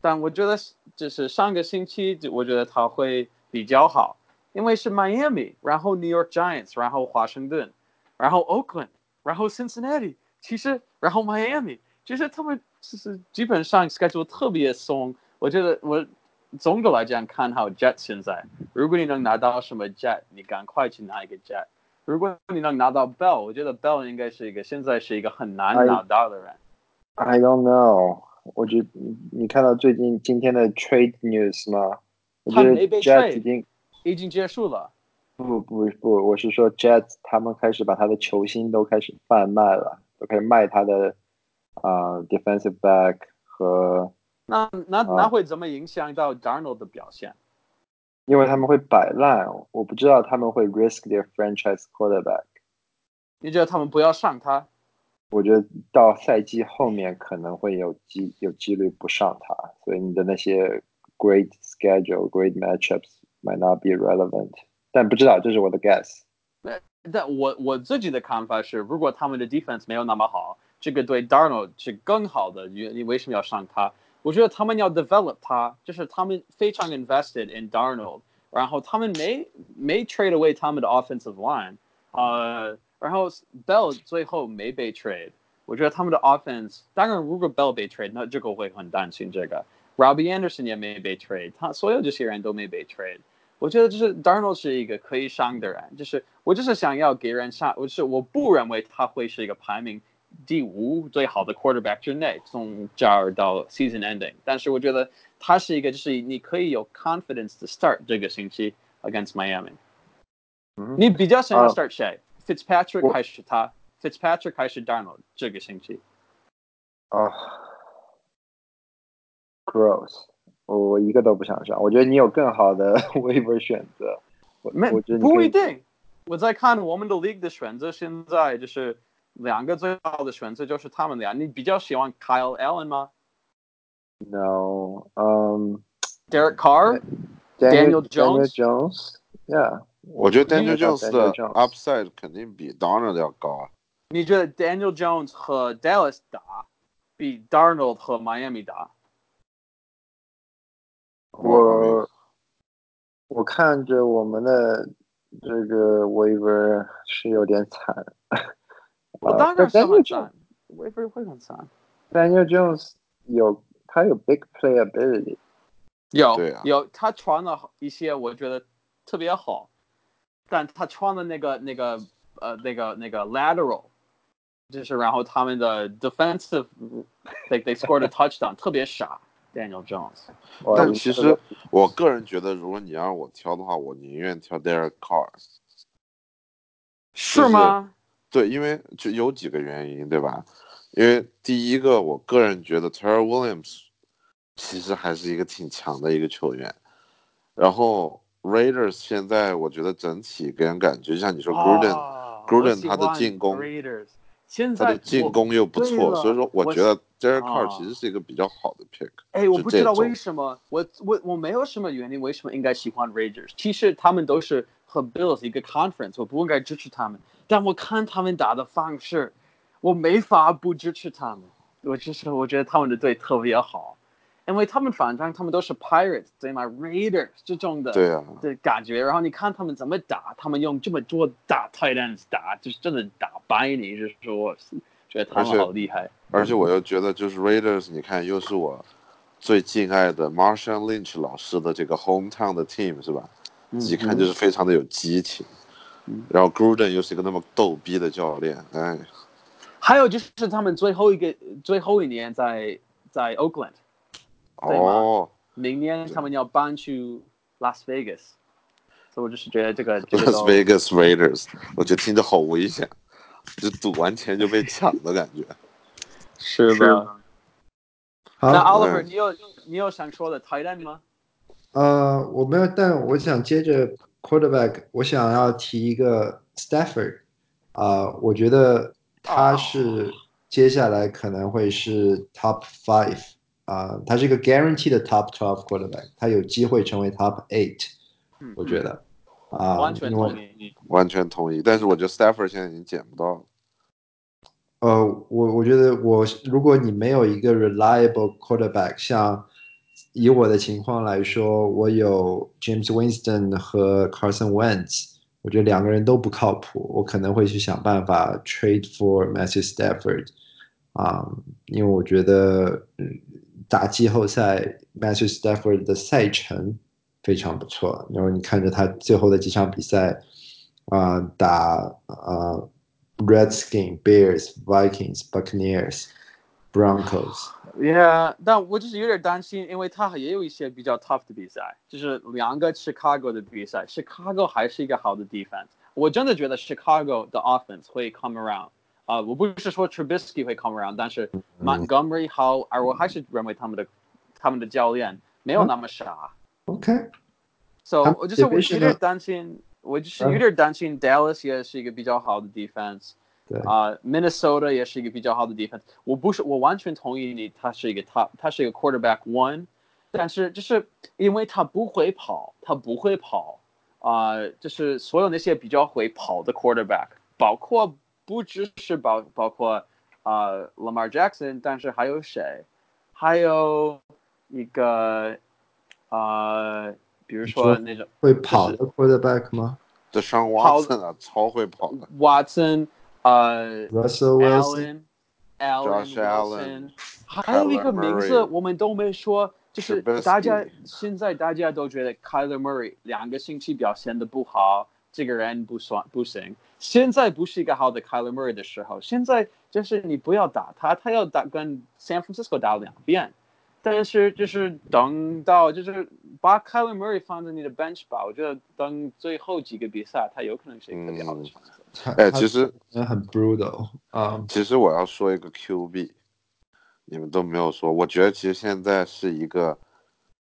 但我觉得就是上个星期，我觉得他会比较好，因为是 Miami，然后 New York Giants，然后华盛顿，然后 Oakland，然后 Cincinnati，其实然后 Miami。就是他们就是基本上 schedule 特别松，我觉得我总的来讲看好 Jet 现在，如果你能拿到什么 Jet，你赶快去拿一个 Jet。如果你能拿到 Bell，我觉得 Bell 应该是一个现在是一个很难哎拿到的人。I don't know，我觉得你你看到最近今天的 trade news 吗？我觉得他没被 Jets trade 已经已经结束了，不不不，我是说 Jets 他们开始把他的球星都开始贩卖了，都开始卖他的啊、呃 defensive back 和，那那啊那会怎么影响到 Darnold 的表现？因为他们会摆烂，我不知道他们会 risk their franchise quarterback。你觉得他们不要上他？我觉得到赛季后面可能会有机有几率不上他，所以你的那些 great schedule、great matchups might not be relevant。但不知道，这是我的 guess。但我我自己的看法是，如果他们的 defense 没有那么好，这个对 Darnold 是更好的。你你为什么要上他？我觉得他们要 develop 他，就是他们非常 invested in Darnold，然后他们没没 trade away 他们的 offensive line，呃， 然后 Bell 最后没被 trade，我觉得他们的 offense，当然如果 Bell 被 trade，那这个我会很担心这个。Robbie Anderson 也没被 trade，他所有这些人都没被 trade。我觉得就是 Darnold 是一个可以上的人，就是我就是想要给人上，我是我不认为他会是一个排名第五最好的 quarterback 之内，从这儿到 season ending。但是我觉得他是一个，就是你可以有 confidence 的 start 这个星期 against Miami。嗯你比较想要啊 start 谁、f i t z Patrick 我还是他？Fitzpatrick 还是 Darnold 这个星期？啊、g r o s s 我我一个都不想上。我觉得你有更好的 waiver 选择。我没不一定。我在看我们的 league 的选择，现在就是两个最好的选择就是他们俩。你比较喜欢 Kyle Allen 吗 No，嗯、？Derek Carr？Daniel Daniel Daniel Jones Jones，Yeah，我觉得 Daniel Jones 的 upside 肯定比 Donald 要高啊。你觉得 Daniel Jones 和 Dallas 打比 Darnold 和 Miami 打？我我看着我们的这个 waiver 是有点惨。呃我当然很 Jones 惨，我也会会很惨。Daniel Jones 有他有 big playability，有、啊有，他传了一些我觉得特别好，但他穿的那个那个呃那个那个 lateral，就是然后他们的 defensive they they scored a touchdown 特别傻，Daniel Jones。但其实我个人觉得，如果你要让我挑的话，我宁愿挑 Derek Carr。是吗？对，因为就有几个原因，对吧？因为第一个，我个人觉得 Terrell Williams 其实还是一个挺强的一个球员。然后 Raiders 现在我觉得整体给人感觉，就像你说 Gruden，、哦 Gruden 我喜他的进攻 Raiders 现在他的进攻又不错，所以说我我觉得 Derek 啊 Carr 其实是一个比较好的 pick。哎，我不知道为什么，我我我没有什么原因，为什么应该喜欢 Raiders？其实他们都是和 Bills 一个 conference，我不应该支持他们。但我看他们打的方式，我没法不支持他们。我就是我觉得他们的队特别好，因为他们反正他们都是 Pirates 对吗？Raiders 这种的对啊，的感觉。然后你看他们怎么打，他们用这么多打 tight ends 打，就是真的打败你，就是说，觉得他们好厉害。而且我又觉得就是 Raiders，你看又是我最敬爱的 Marshall Lynch 老师的这个 hometown 的 team 是吧？一看就是非常的有激情。然后 Gruden 又是一个那么逗逼的教练，哎。还有就是他们最后一个最后一年在在 Oakland，哦，明年他们要搬去 Las Vegas，所以我就是觉得这个 Las Vegas Raiders，我觉得听着好危险，就赌完钱就被抢的感觉。是的。好，那 Oliver，你有你有想说的 Tight end 吗？呃，我没有，但我想接着 Quarterback，我想要提一个 Stafford，啊，我觉得。他是接下来可能会是 top five 啊，他是一个 guarantee 的 top twelve quarterback，他有机会成为 top eight，我觉得啊，完全同意，完全同意。但是我觉得 Stafford 现在已经捡不到了。呃，我我觉得我如果你没有一个 reliable quarterback，像以我的情况来说，我有 James Winston 和 Carson Wentz。我觉得两个人都不靠谱，我可能会去想办法 trade for Matthew Stafford，啊，因为我觉得打季后赛 Matthew Stafford 的赛程非常不错。然后你看着他最后的几场比赛，啊，打啊 Redskins、Bears、Vikings、Buccaneers、Broncos。Yeah，但我就是有点担心，因为他也有一些比较 tough 的比赛，就是两个 Chicago 的比赛，Chicago 还是一个好的 defense。我真的觉得 Chicago 的 offense 会 come around。 啊，我不是说 Trubisky 会 come around，但是 Montgomery 好，而我还是认为他们的他们的教练没有那么傻。OK。So 我就是我有点担心，我就是有点担心 Dallas 也是一个比较好的 defense。对啊，Minnesota 也是一个比较好的 defense。我不是，我完全同意你，他是一个 top，他是一个 quarterback one，但是就是因为他不会跑，他不会跑啊，就是所有那些比较会跑的 quarterback，包括不只是包包括啊，Lamar Jackson，但是还有谁？还有一个啊，比如说那种会跑的 Quarterback 吗？的上 Watson 超会跑的 Watson，呃，Russell Wilson，Josh Allen，还有一个名字我们都没说，就是大家现在大家都觉得 Kyler Murray 两个星期表现的不好，这个人不算不行。现在不是一个好的 Kyler Murray 的时候，现在就是你不要打他，他要打跟 San Francisco 打两遍，但是就是等到就是把 Kyler Murray 放在你的 bench 吧，我觉得等最后几个比赛，他有可能是一个比较好的选择。哎，其实很 brutal 啊。其实我要说一个 QB，你们都没有说。我觉得其实现在是一个，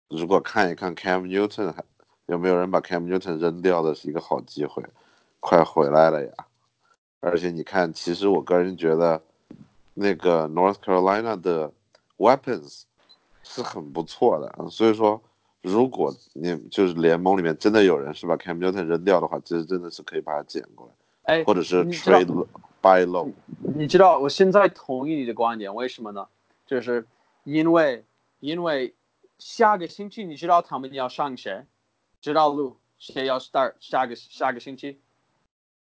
如果看一看 Cam Newton 还有没有人把 Cam Newton 扔掉的是一个好机会，快回来了呀！而且你看，其实我个人觉得那个 North Carolina 的 weapons 是很不错的。所以说，如果你就是联盟里面真的有人是把 Cam Newton 扔掉的话，其实真的是可以把它捡过来。哎，或者是 trade buy low，你知道我现在同意你的观点，为什么呢？就是因为因为下个星期你知道他们要上谁？知道路谁要 start 下个下个星期？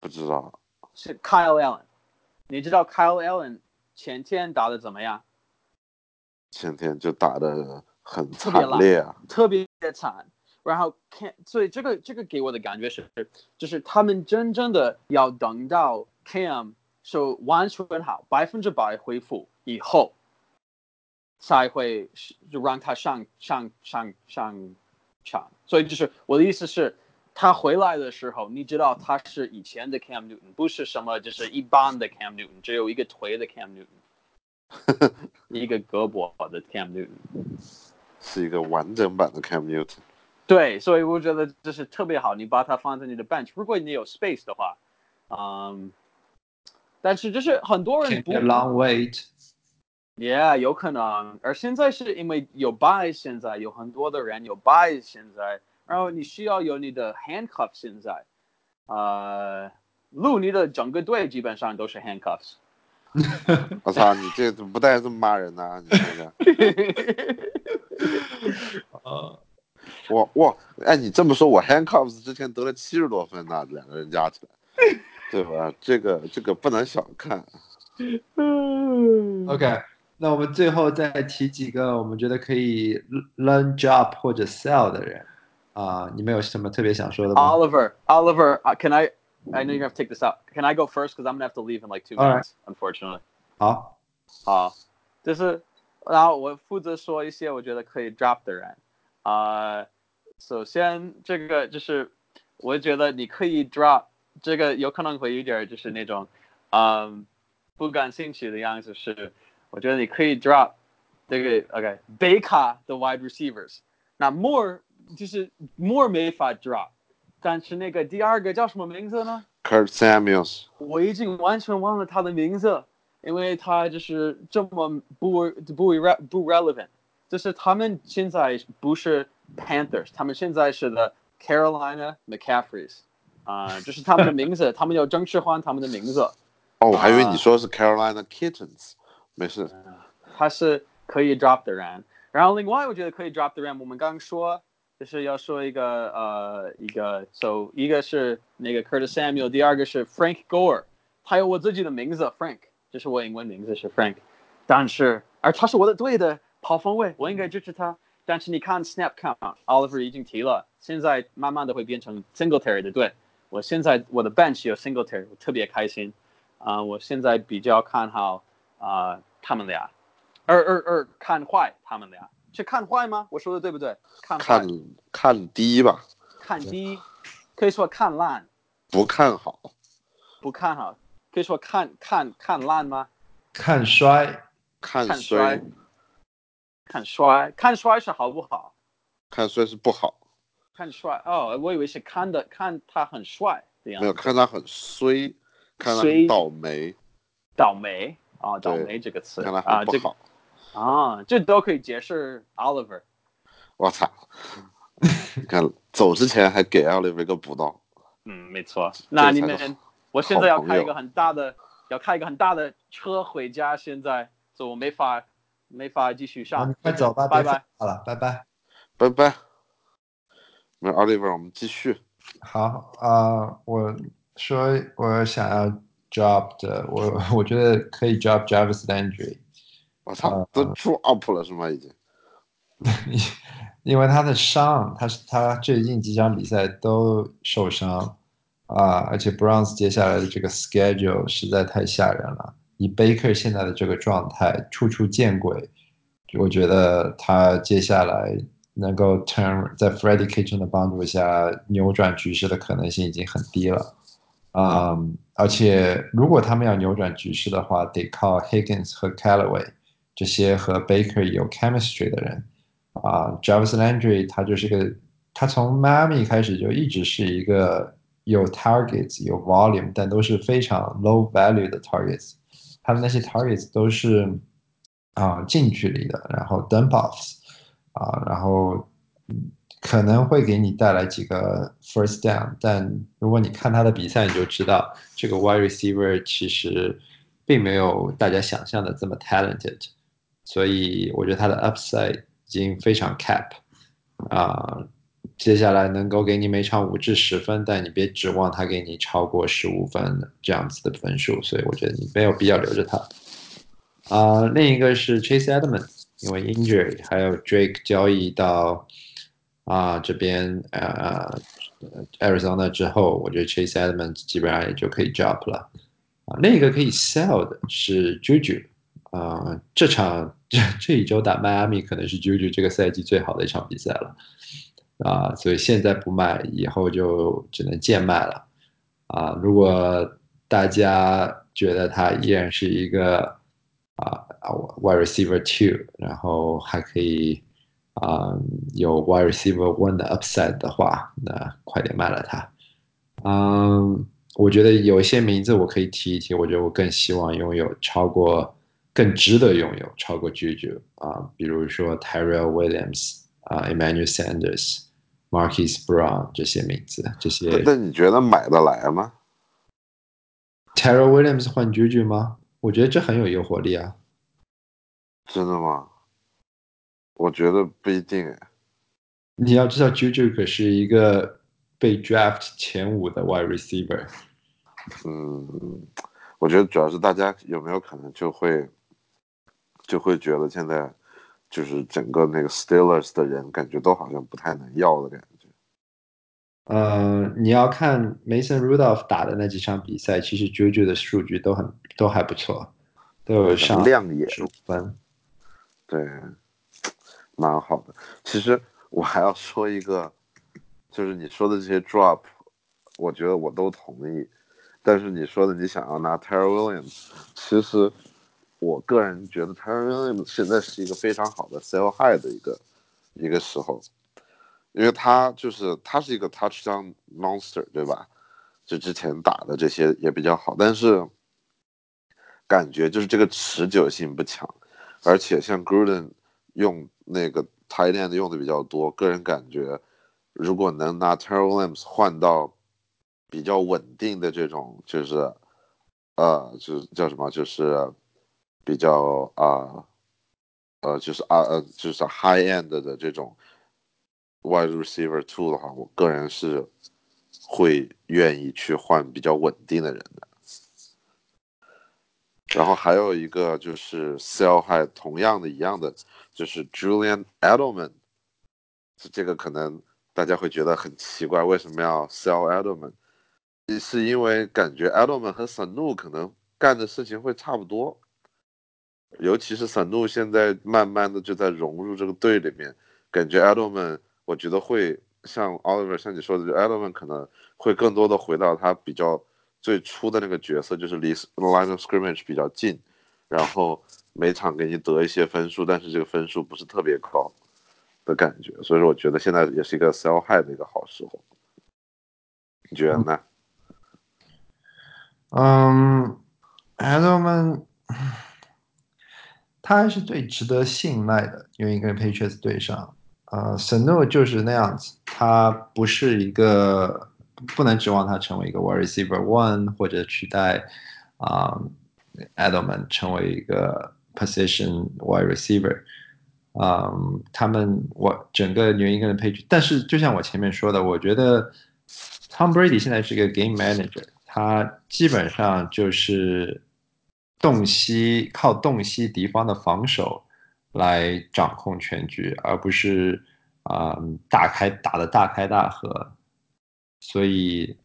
不知道。是 Kyle Allen，你知道 Kyle Allen 前天打的怎么样？前天就打的很惨烈啊，特别惨。然后看，所以这个这个给我的感觉是，就是他们真正的要等到 Cam 是完全好，百分之百恢复以后，才会就让他上上上上场。所以就是我的意思是，他回来的时候，你知道他是以前的 Cam Newton，不是什么就是一般的 Cam Newton，只有一个腿的 Cam Newton，(laughs) 一个胳膊的 Cam Newton，是一个完整版的 Cam Newton。对，所以我觉得这是特别好，你把它放在你的 bench，如果你有 space 的话，嗯，但是就是很多人不 long wait，yeah，有可能，而现在是因为有 buy，现在有很多的人有 buy，现在，然后你需要有你的 handcuffs 现在，呃，路你的整个队基本上都是 handcuffs。(laughs) 我操，你这怎么不带这么骂人呢？你这个。(laughs) 啊。我我哎，你这么说，我 handcuffs 之前得了七十多分呢，两个人加起来，对吧？(laughs) 这个这个不能小看。嗯 OK，那我们最后再提几个我们觉得可以 learn job 或者 sell 的人啊，你们有什么特别想说的吗 Oliver, Oliver, uh, can I? I know you're gonna have to take this out. Can I go first? Because I'm gonna have to leave in like two All right. minutes, unfortunately. 好，好，就是，然后我负责说一些我觉得可以 drop 的人。啊、首先这个就是，我觉得你可以 drop 这个有可能会有点儿就是那种，嗯，不感兴趣的样子是，我觉得你可以 drop 这个 OK 北卡的 wide receivers。那 more 就是 more 没法 drop，但是那个第二个叫什么名字呢？Kurt Samuels，我已经完全忘了他的名字，因为他就是这么不不 re 不 relevant，就是他们现在不是 Panthers，他们现在是的 Carolina McCaffreys，啊、就是他们的名字，他们要正式换他们的名字，哦，我还以为啊你说是 Carolina Kittens，没事，他是可以 drop 的人。然后另外我觉得可以 drop 的人，我们刚刚说就是要说一个呃一个，so 一个是那个 Curtis Samuel，第二个是 Frank Gore，他有我自己的名字 Frank，这是我英文名字是 Frank，但是而他是我的队的跑锋位，我应该支持他。但是你看 snap count，Oliver 已经提了，现在慢慢的会变成 Singletary 的队。我现在我的 bench 有 Singletary，我特别开心。啊、我现在比较看好啊、他们俩，而而而看坏他们俩，是看坏吗？我说的对不对？看看看低吧，看低，可以说看烂，不看好，不看好，可以说看看看烂吗？看衰，看看衰衰，，看衰，看衰是好不好？看衰是不好，看衰哦，我以为是看的看他很帅这样没有看他很衰，看他衰很倒霉，倒霉啊、倒霉这个词看他啊，这个很不好，啊，这都可以解释 Oliver。我操！你看走之前还给 Oliver 一个补刀，嗯，没错。那你们，我现在要开一个很大的，要开一个很大的车回家，现在，所以我没法没法继续，上你。快走吧，拜拜别废。话了，拜拜。拜拜。没有 Oliver，我们继续。好啊、我说我想要 drop 的，我我觉得可以 drop Jarvis Landry，我操啊，都出 up 了是吗？已经。(laughs) 因为他的伤，他是他最近几场比赛都受伤啊、而且 Browns 接下来的这个 schedule 实在太吓人了。以 Baker 现在的这个状态，处处见鬼，我觉得他接下来能够 turn 在 Freddie Kitchen 的帮助下扭转局势的可能性已经很低了。啊、而且如果他们要扭转局势的话，得靠 Higgins 和 Callaway 这些和 Baker 有 chemistry 的人。啊、j a v i s Landry 他就是个，他从 Miami 开始就一直是一个有 targets 有 volume，但都是非常 low value 的 targets。他的那些 targets 都是啊、近距离的，然后 dump offs 啊、然后可能会给你带来几个 first down，但如果你看他的比赛，你就知道这个 wide receiver 其实并没有大家想象的这么 talented。所以我觉得他的 upside 已经非常 cap 啊、接下来能够给你每场五至十分，但你别指望他给你超过十五分这样子的分数，所以我觉得你没有必要留着他。啊、另一个是 Chase Edmonds，因为 injury，还有 Drake 交易到啊、这边呃 Arizona 之后，我觉得 Chase Edmonds 基本上也就可以 drop 了。啊，另一个可以 sell 的是 Juju，啊、这场这这一周打迈阿密可能是 Juju 这个赛季最好的一场比赛了，啊、所以现在不卖，以后就只能贱卖了，啊、如果大家觉得他依然是一个啊、啊 wide receiver two，然后还可以啊、有 wide receiver one 的 upside 的话，那快点卖了他，嗯。我觉得有一些名字我可以提一提，我觉得我更希望拥有超过，更值得拥有超过 Juju 啊，比如说 Tyrell Williams 啊，Emmanuel Sanders、Marquis Brown 这些名字，这些那你觉得买得来吗？Tyrell Williams 换 Juju 吗？我觉得这很有诱惑力啊。真的吗？我觉得不一定哎。你要知道，Juju 可是一个被 draft 前五的 wide receiver。嗯，我觉得主要是大家有没有可能就会就会觉得现在就是整个那个 Steelers 的人感觉都好像不太能要的感觉。呃，你要看 Mason Rudolph 打的那几场比赛，其实 Juju 的数据都很都还不错，都有上亮眼十五分。对，蛮好的。其实我还要说一个，就是你说的这些 drop，我觉得我都同意。但是你说的你想要拿 Terry Williams，其实我个人觉得 Terry Williams 现在是一个非常好的 sell high 的一个一个时候，因为他就是他是一个 touchdown monster，对吧？就之前打的这些也比较好，但是感觉就是这个持久性不强，而且像 Gruden 用那个 tight end 用的比较多，个人感觉如果能拿 Terry Williams 换到比较稳定的这种，就是呃，就是叫什么，就是比较啊呃，就是啊呃，就是 high end 的这种 wide receiver two 的话，我个人是会愿意去换比较稳定的人的。然后还有一个就是 sell high，同样的一样的，就是 Julian Edelman，这个可能大家会觉得很奇怪，为什么要 sell Edelman？是因为感觉 Edelman 和 Sanu 可能干的事情会差不多，尤其是 Sanu 现在慢慢的就在融入这个队里面，感觉 Edelman 我觉得会像 Oliver 像你说的，Edelman 可能会更多的回到他比较最初的那个角色，就是离 line of scrimmage 比较近，然后每场给你得一些分数，但是这个分数不是特别高的感觉，所以说我觉得现在也是一个 sell high 的一个好时候，你觉得呢？嗯，Edelman，他还是最值得信赖的，因为跟 Patriots 对上，呃，Sanu 就是那样子，他不是一个不能指望他成为一个 wide receiver one 或者取代啊、Edelman 成为一个 position wide receiver。嗯，他们我整个牛英格兰配置，但是就像我前面说的，我觉得 Tom Brady 现在是一个 game manager，他基本上就是洞悉靠洞悉敌方的防守来掌控全局，而不是啊、大开打的大开大合。所以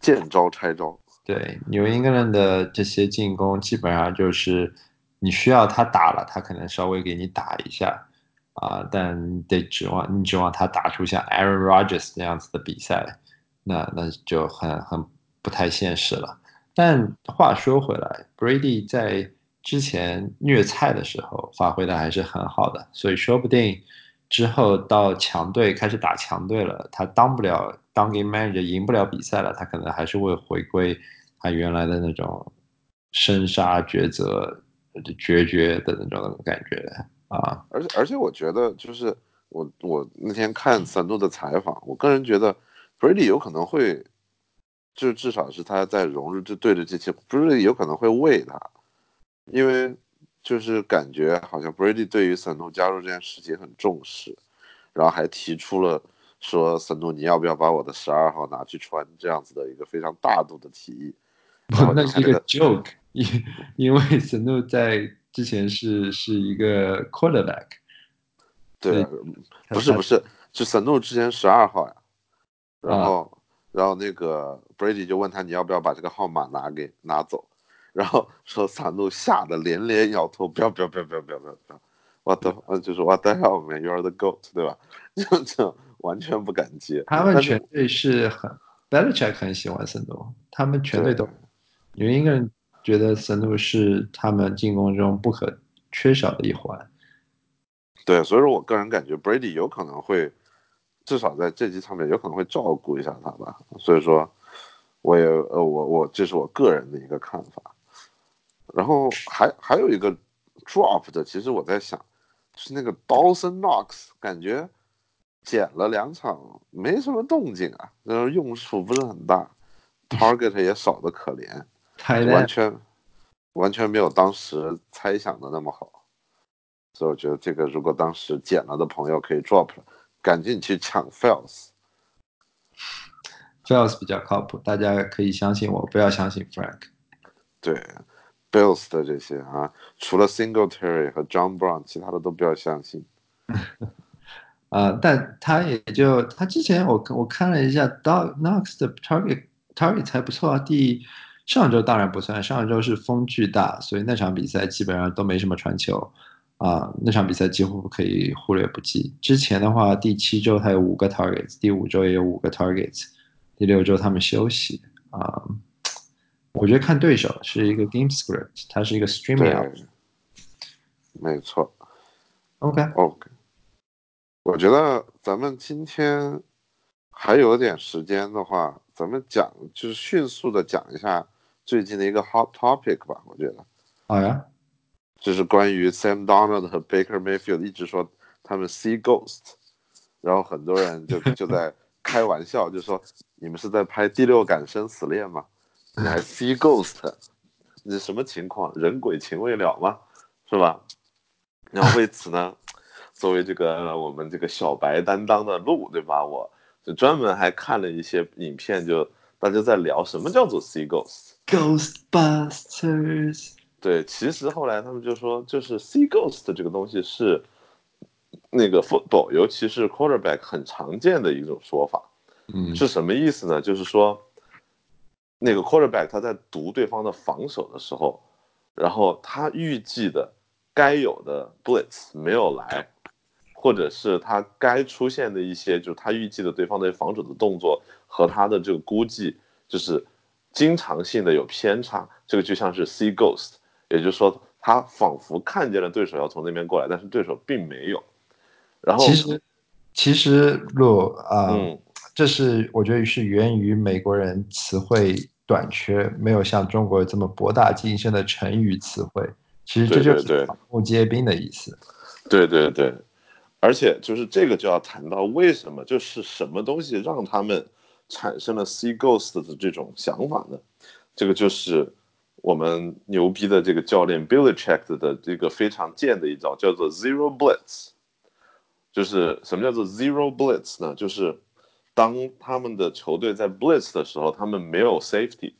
见招拆招。对纽英格兰的这些进攻，基本上就是你需要他打了，他可能稍微给你打一下啊、但你得指望你指望他打出像 Aaron Rodgers 那样子的比赛，那那就很很不太现实了。但话说回来，Brady 在之前虐菜的时候发挥的还是很好的，所以说不定之后到强队开始打强队了，他当不了当 game manager 赢不了比赛了，他可能还是会回归他原来的那种生杀抉择、决绝的那种感觉啊。而且而且我觉得就是我我那天看三度的采访，我个人觉得 Brady 有可能会，就至少是他在融入这对的这些，Brady 有可能会喂他，因为就是感觉好像 Brady 对于散度加入这件事情很重视，然后还提出了说散度你要不要把我的十二号拿去穿？这样子的一个非常大度的提议。(laughs) 那是一个 joke，因因为神诺在之前是是一个 quarterback，对不是不是，是神怒之前十二号呀，然啊后、然后那个 Brady 就问他你要不要把这个号码拿给拿走，然后说萨诺吓得连连摇头，不要不要不要不要不要不要不要，我的呃就是 What the hell man you are the goat 对吧？(laughs) 就就完全不敢接，他们全队是很 Belichick 很喜欢森诺，他们全队都对有一个人觉得神诺是他们进攻中不可缺少的一环。对，所以说我个人感觉 Brady 有可能会，至少在这几场面有可能会照顾一下他吧。所以说，我也呃我我这是我个人的一个看法。然后还还有一个 drop 的，其实我在想，是那个 Dawson Knox，感觉减了两场没什么动静啊，然后用处不是很大，target 也少的可怜，(laughs) 太完全完全没有当时猜想的那么好。所以我觉得这个如果当时捡了的朋友可以 drop 了，赶紧去抢 Fells。Fells 比较靠谱，大家可以相信我，不要相信 Frank。对 Bills 的这些啊，除了 Singletary 和 John Brown，其他的都不要相信。(laughs) 啊、但他也就他之前我我看了一下 Dog Knox 的 target target 还不错啊，第上周当然不算，上周是风巨大，所以那场比赛基本上都没什么传球啊、那场比赛几乎可以忽略不计。之前的话，第七周他有五个 targets，第五周也有五个 targets，第六周他们休息啊、我觉得看对手是一个 game script，它是一个 streaming 没错。OK，OK，我觉得咱们今天还有点时间的话，咱们讲就是迅速的讲一下最近的一个 hot topic 吧。我觉得好呀，就是关于 Sam Donald 和 Baker Mayfield 一直说他们 see ghost，然后很多人就就在开玩笑，就说你们是在拍《第六感生死恋》吗？你还 see ghost，你什么情况？人鬼情未了吗？是吧？然后为此呢，作为这个我们这个小白担当的路，对吧？我就专门还看了一些影片，就大家在聊什么叫做 See Ghost，Ghostbusters。对，其实后来他们就说，就是 see ghost 这个东西是那个 football，尤其是 quarterback 很常见的一种说法。嗯，是什么意思呢？就是说，那个 quarterback 他在读对方的防守的时候，然后他预计的该有的 blitz 没有来，或者是他该出现的一些，就是他预计的对方的防守的动作和他的这个估计，就是经常性的有偏差。这个就像是 see ghost，也就是说，他仿佛看见了对手要从那边过来，但是对手并没有。然后，其实其实路啊，嗯，这是我觉得是源于美国人词汇短缺，没有像中国这么博大精深的成语词汇。其实这就是对对对草木皆兵的意思。对对对，而且就是这个就要谈到为什么，就是什么东西让他们产生了 see ghost 的这种想法呢？这个就是我们牛逼的这个教练 Billy Check 的这个非常贱的一招，叫做 zero blitz。就是什么叫做 zero blitz 呢？就是当他们的球队在 blitz 的时候，他们没有 safety，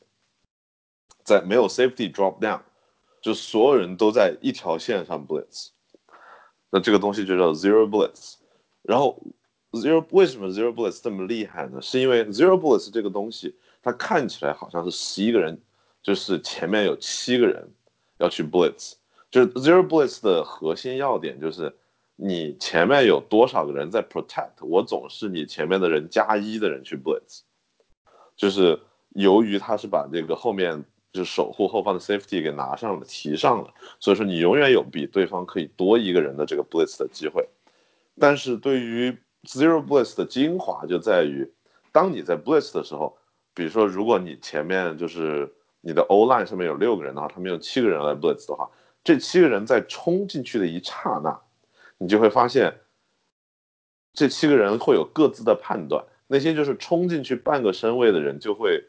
在没有 safety drop down，就所有人都在一条线上 blitz。那这个东西就叫 zero blitz。然后 zero 为什么 zero blitz 这么厉害呢？是因为 zero blitz 这个东西，它看起来好像是十一个人，就是前面有七个人要去 blitz。就是 zero blitz 的核心要点就是你前面有多少个人在 protect，我总是你前面的人加一的人去 blitz。就是由于他是把这个后面就是守护后方的 safety 给拿上了、提上了，所以说你永远有比对方可以多一个人的这个 blitz 的机会。但是对于 zero blitz 的精华就在于，当你在 blitz 的时候，比如说如果你前面就是你的 O line 上面有六个人的话，他们有七个人来 blitz 的话，这七个人在冲进去的一刹那，你就会发现，这七个人会有各自的判断。那些就是冲进去半个身位的人就会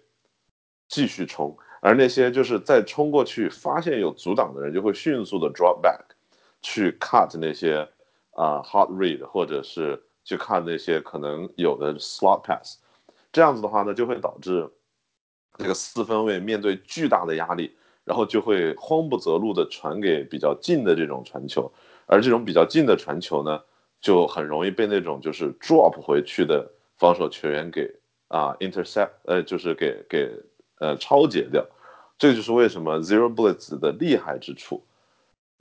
继续冲，而那些就是在冲过去发现有阻挡的人就会迅速的 drop back，去 cut 那些啊、hot read 或者是去看那些可能有的 slot pass。这样子的话呢，就会导致这个四分卫面对巨大的压力，然后就会慌不择路的传给比较近的这种传球，而这种比较近的传球呢，就很容易被那种就是 drop 回去的防守球员给啊 intercept，呃，就是给给呃超截掉。这就是为什么 zero blitz 的厉害之处。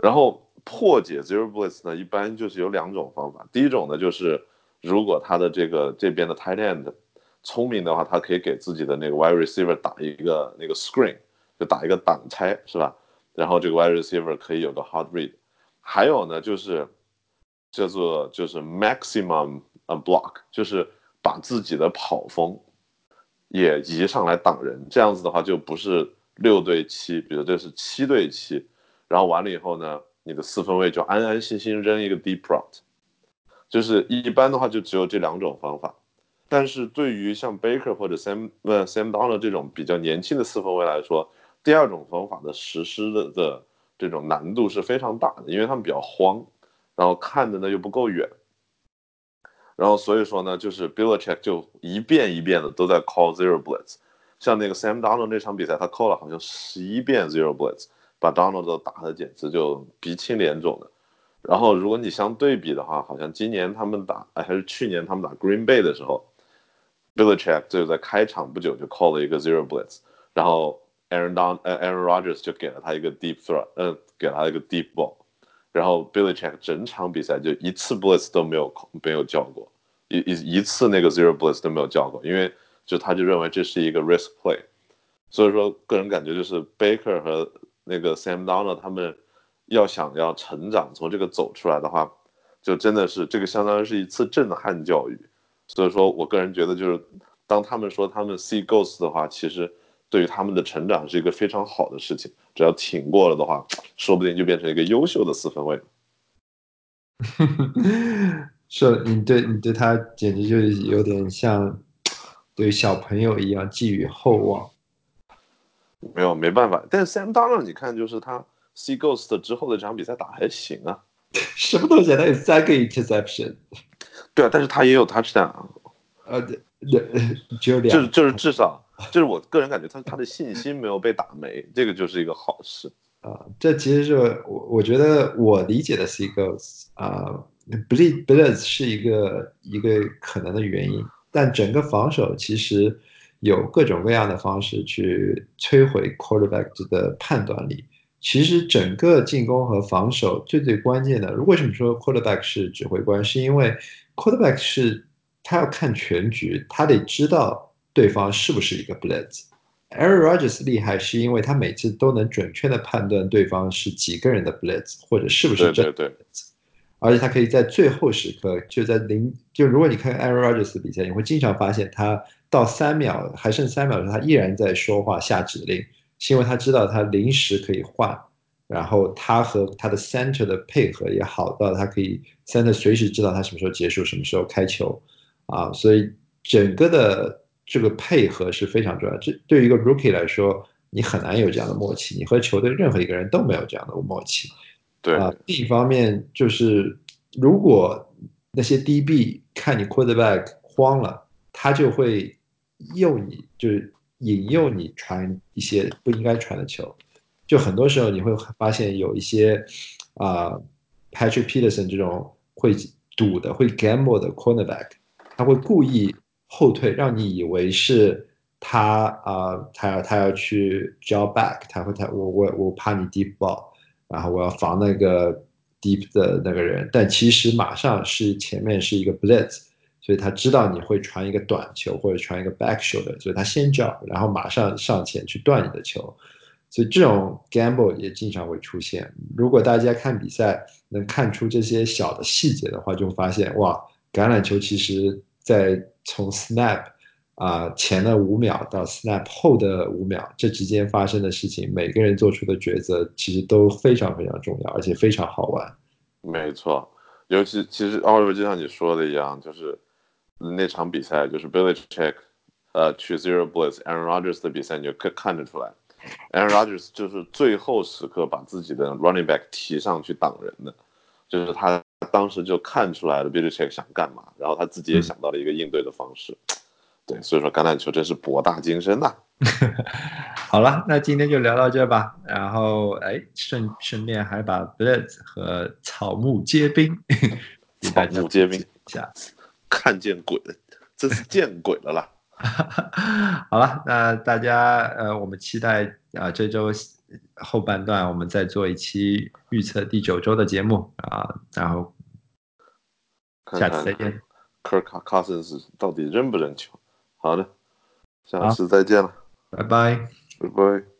然后破解 zero blitz 呢，一般就是有两种方法。第一种呢，就是如果他的这个这边的 tight end 聪明的话，他可以给自己的那个 wide receiver 打一个那个 screen，就打一个挡拆，是吧？然后这个 wide receiver 可以有个 hard read。还有呢，就是叫做就是 maximum a block，就是把自己的跑锋也移上来挡人。这样子的话，就不是六对七，比如这是七对七，然后完了以后呢，你的四分卫就安安心心扔一个 deep route。就是一般的话，就只有这两种方法。但是对于像 Baker 或者 Sam 呃 Sam Donald 这种比较年轻的四分卫来说，第二种方法的实施的的这种难度是非常大的，因为他们比较慌，然后看的呢又不够远，然后所以说呢，就是 b i l l c h e c k 就一遍一遍的都在 call zero blitz，像那个 Sam Donald 那场比赛，他 call 了好像十一遍 zero blitz，把 Donald 都打的简直就鼻青脸肿的。然后如果你相对比的话，好像今年他们打，哎，还是去年他们打 Green Bay 的时候 b i l l i c h e c k 就在开场不久就 call 了一个 zero blitz，然后 Aaron Don 呃 Aaron Rodgers 就给了他一个 deep throw，嗯，给了他一个 deep ball，然后 b i l l i c h e c k 整场比赛就一次 blitz 都没有没有叫过，一一一次那个 zero blitz 都没有叫过，因为就他就认为这是一个 risk play，所以说个人感觉就是 Baker 和那个 Sam Donald 他们。要想要成长，从这个走出来的话，就真的是这个相当于是一次震撼教育。所以说我个人觉得，就是当他们说他们 see ghosts 的话，其实对于他们的成长是一个非常好的事情。只要挺过了的话，说不定就变成一个优秀的四分卫。(laughs) 是，你对你对他简直就是有点像对小朋友一样寄予厚望。没有，没办法。但是 Sam Donald，你看，就是他。See Ghost 之后的这场比赛打还行啊，(laughs) 什么东西？他有三个 interception，对啊，但是他也有 touchdown，呃，只有两，就是就是至少就是我个人感觉他他的信心没有被打没，这个就是一个好事啊。这其实是我我觉得我理解的 See Ghost 啊，Bleed Blitz 是一个一个可能的原因，但整个防守其实有各种各样的方式去摧毁 quarterback 的判断力。其实整个进攻和防守最最关键的，为什么说 quarterback 是指挥官？是因为 quarterback 是他要看全局，他得知道对方是不是一个 blitz。Aaron Rodgers 厉害是因为他每次都能准确的判断对方是几个人的 blitz，或者是不是真 blitz，而且他可以在最后时刻就在零，就如果你看 Aaron Rodgers 的比赛，你会经常发现他到三秒还剩三秒的时候，他依然在说话下指令。是因为他知道他临时可以换，然后他和他的 center 的配合也好到他可以 center 随时知道他什么时候结束，什么时候开球，啊，所以整个的这个配合是非常重要。这对于一个 rookie 来说，你很难有这样的默契，你和球队任何一个人都没有这样的默契。对啊，另一方面就是如果那些 DB 看你 quarterback 慌了，他就会诱你，就是。引诱你传一些不应该传的球，就很多时候你会发现有一些啊，Patrick Peterson 这种会赌的、会 gamble 的 cornerback，他会故意后退，让你以为是他啊，他要他要去 draw back，他会他我我我怕你 deep ball，然后我要防那个 deep 的那个人，但其实马上是前面是一个 blitz。所以他知道你会传一个短球或者传一个 back shoulder，所以他先叫，然后马上上前去断你的球。所以这种 gamble 也经常会出现。如果大家看比赛能看出这些小的细节的话，就发现哇，橄榄球其实在从 snap 啊前的五秒到 snap 后的五秒这之间发生的事情，每个人做出的抉择其实都非常非常重要，而且非常好玩。没错，尤其其实奥利弗就像你说的一样，就是。那场比赛就是 Billy Check，呃，去 Zero Blitz，Aaron Rodgers 的比赛，你就可看得出来，Aaron Rodgers 就是最后时刻把自己的 Running Back 提上去挡人的，就是他当时就看出来了 Billy Check 想干嘛，然后他自己也想到了一个应对的方式，(tsk) 对，所以说橄榄球真是博大精深呐。(laughs) 好了，那今天就聊到这吧，然后哎，顺顺便还把 Blitz 和草木皆兵，草木皆兵下。看见鬼了，真是见鬼了啦！(laughs) 好了，那大家呃，我们期待啊，这周后半段我们再做一期预测第九周的节目啊，然后下次再见。Kirk Cousins 到底扔不扔球？好的，下次再见了，拜拜，拜拜。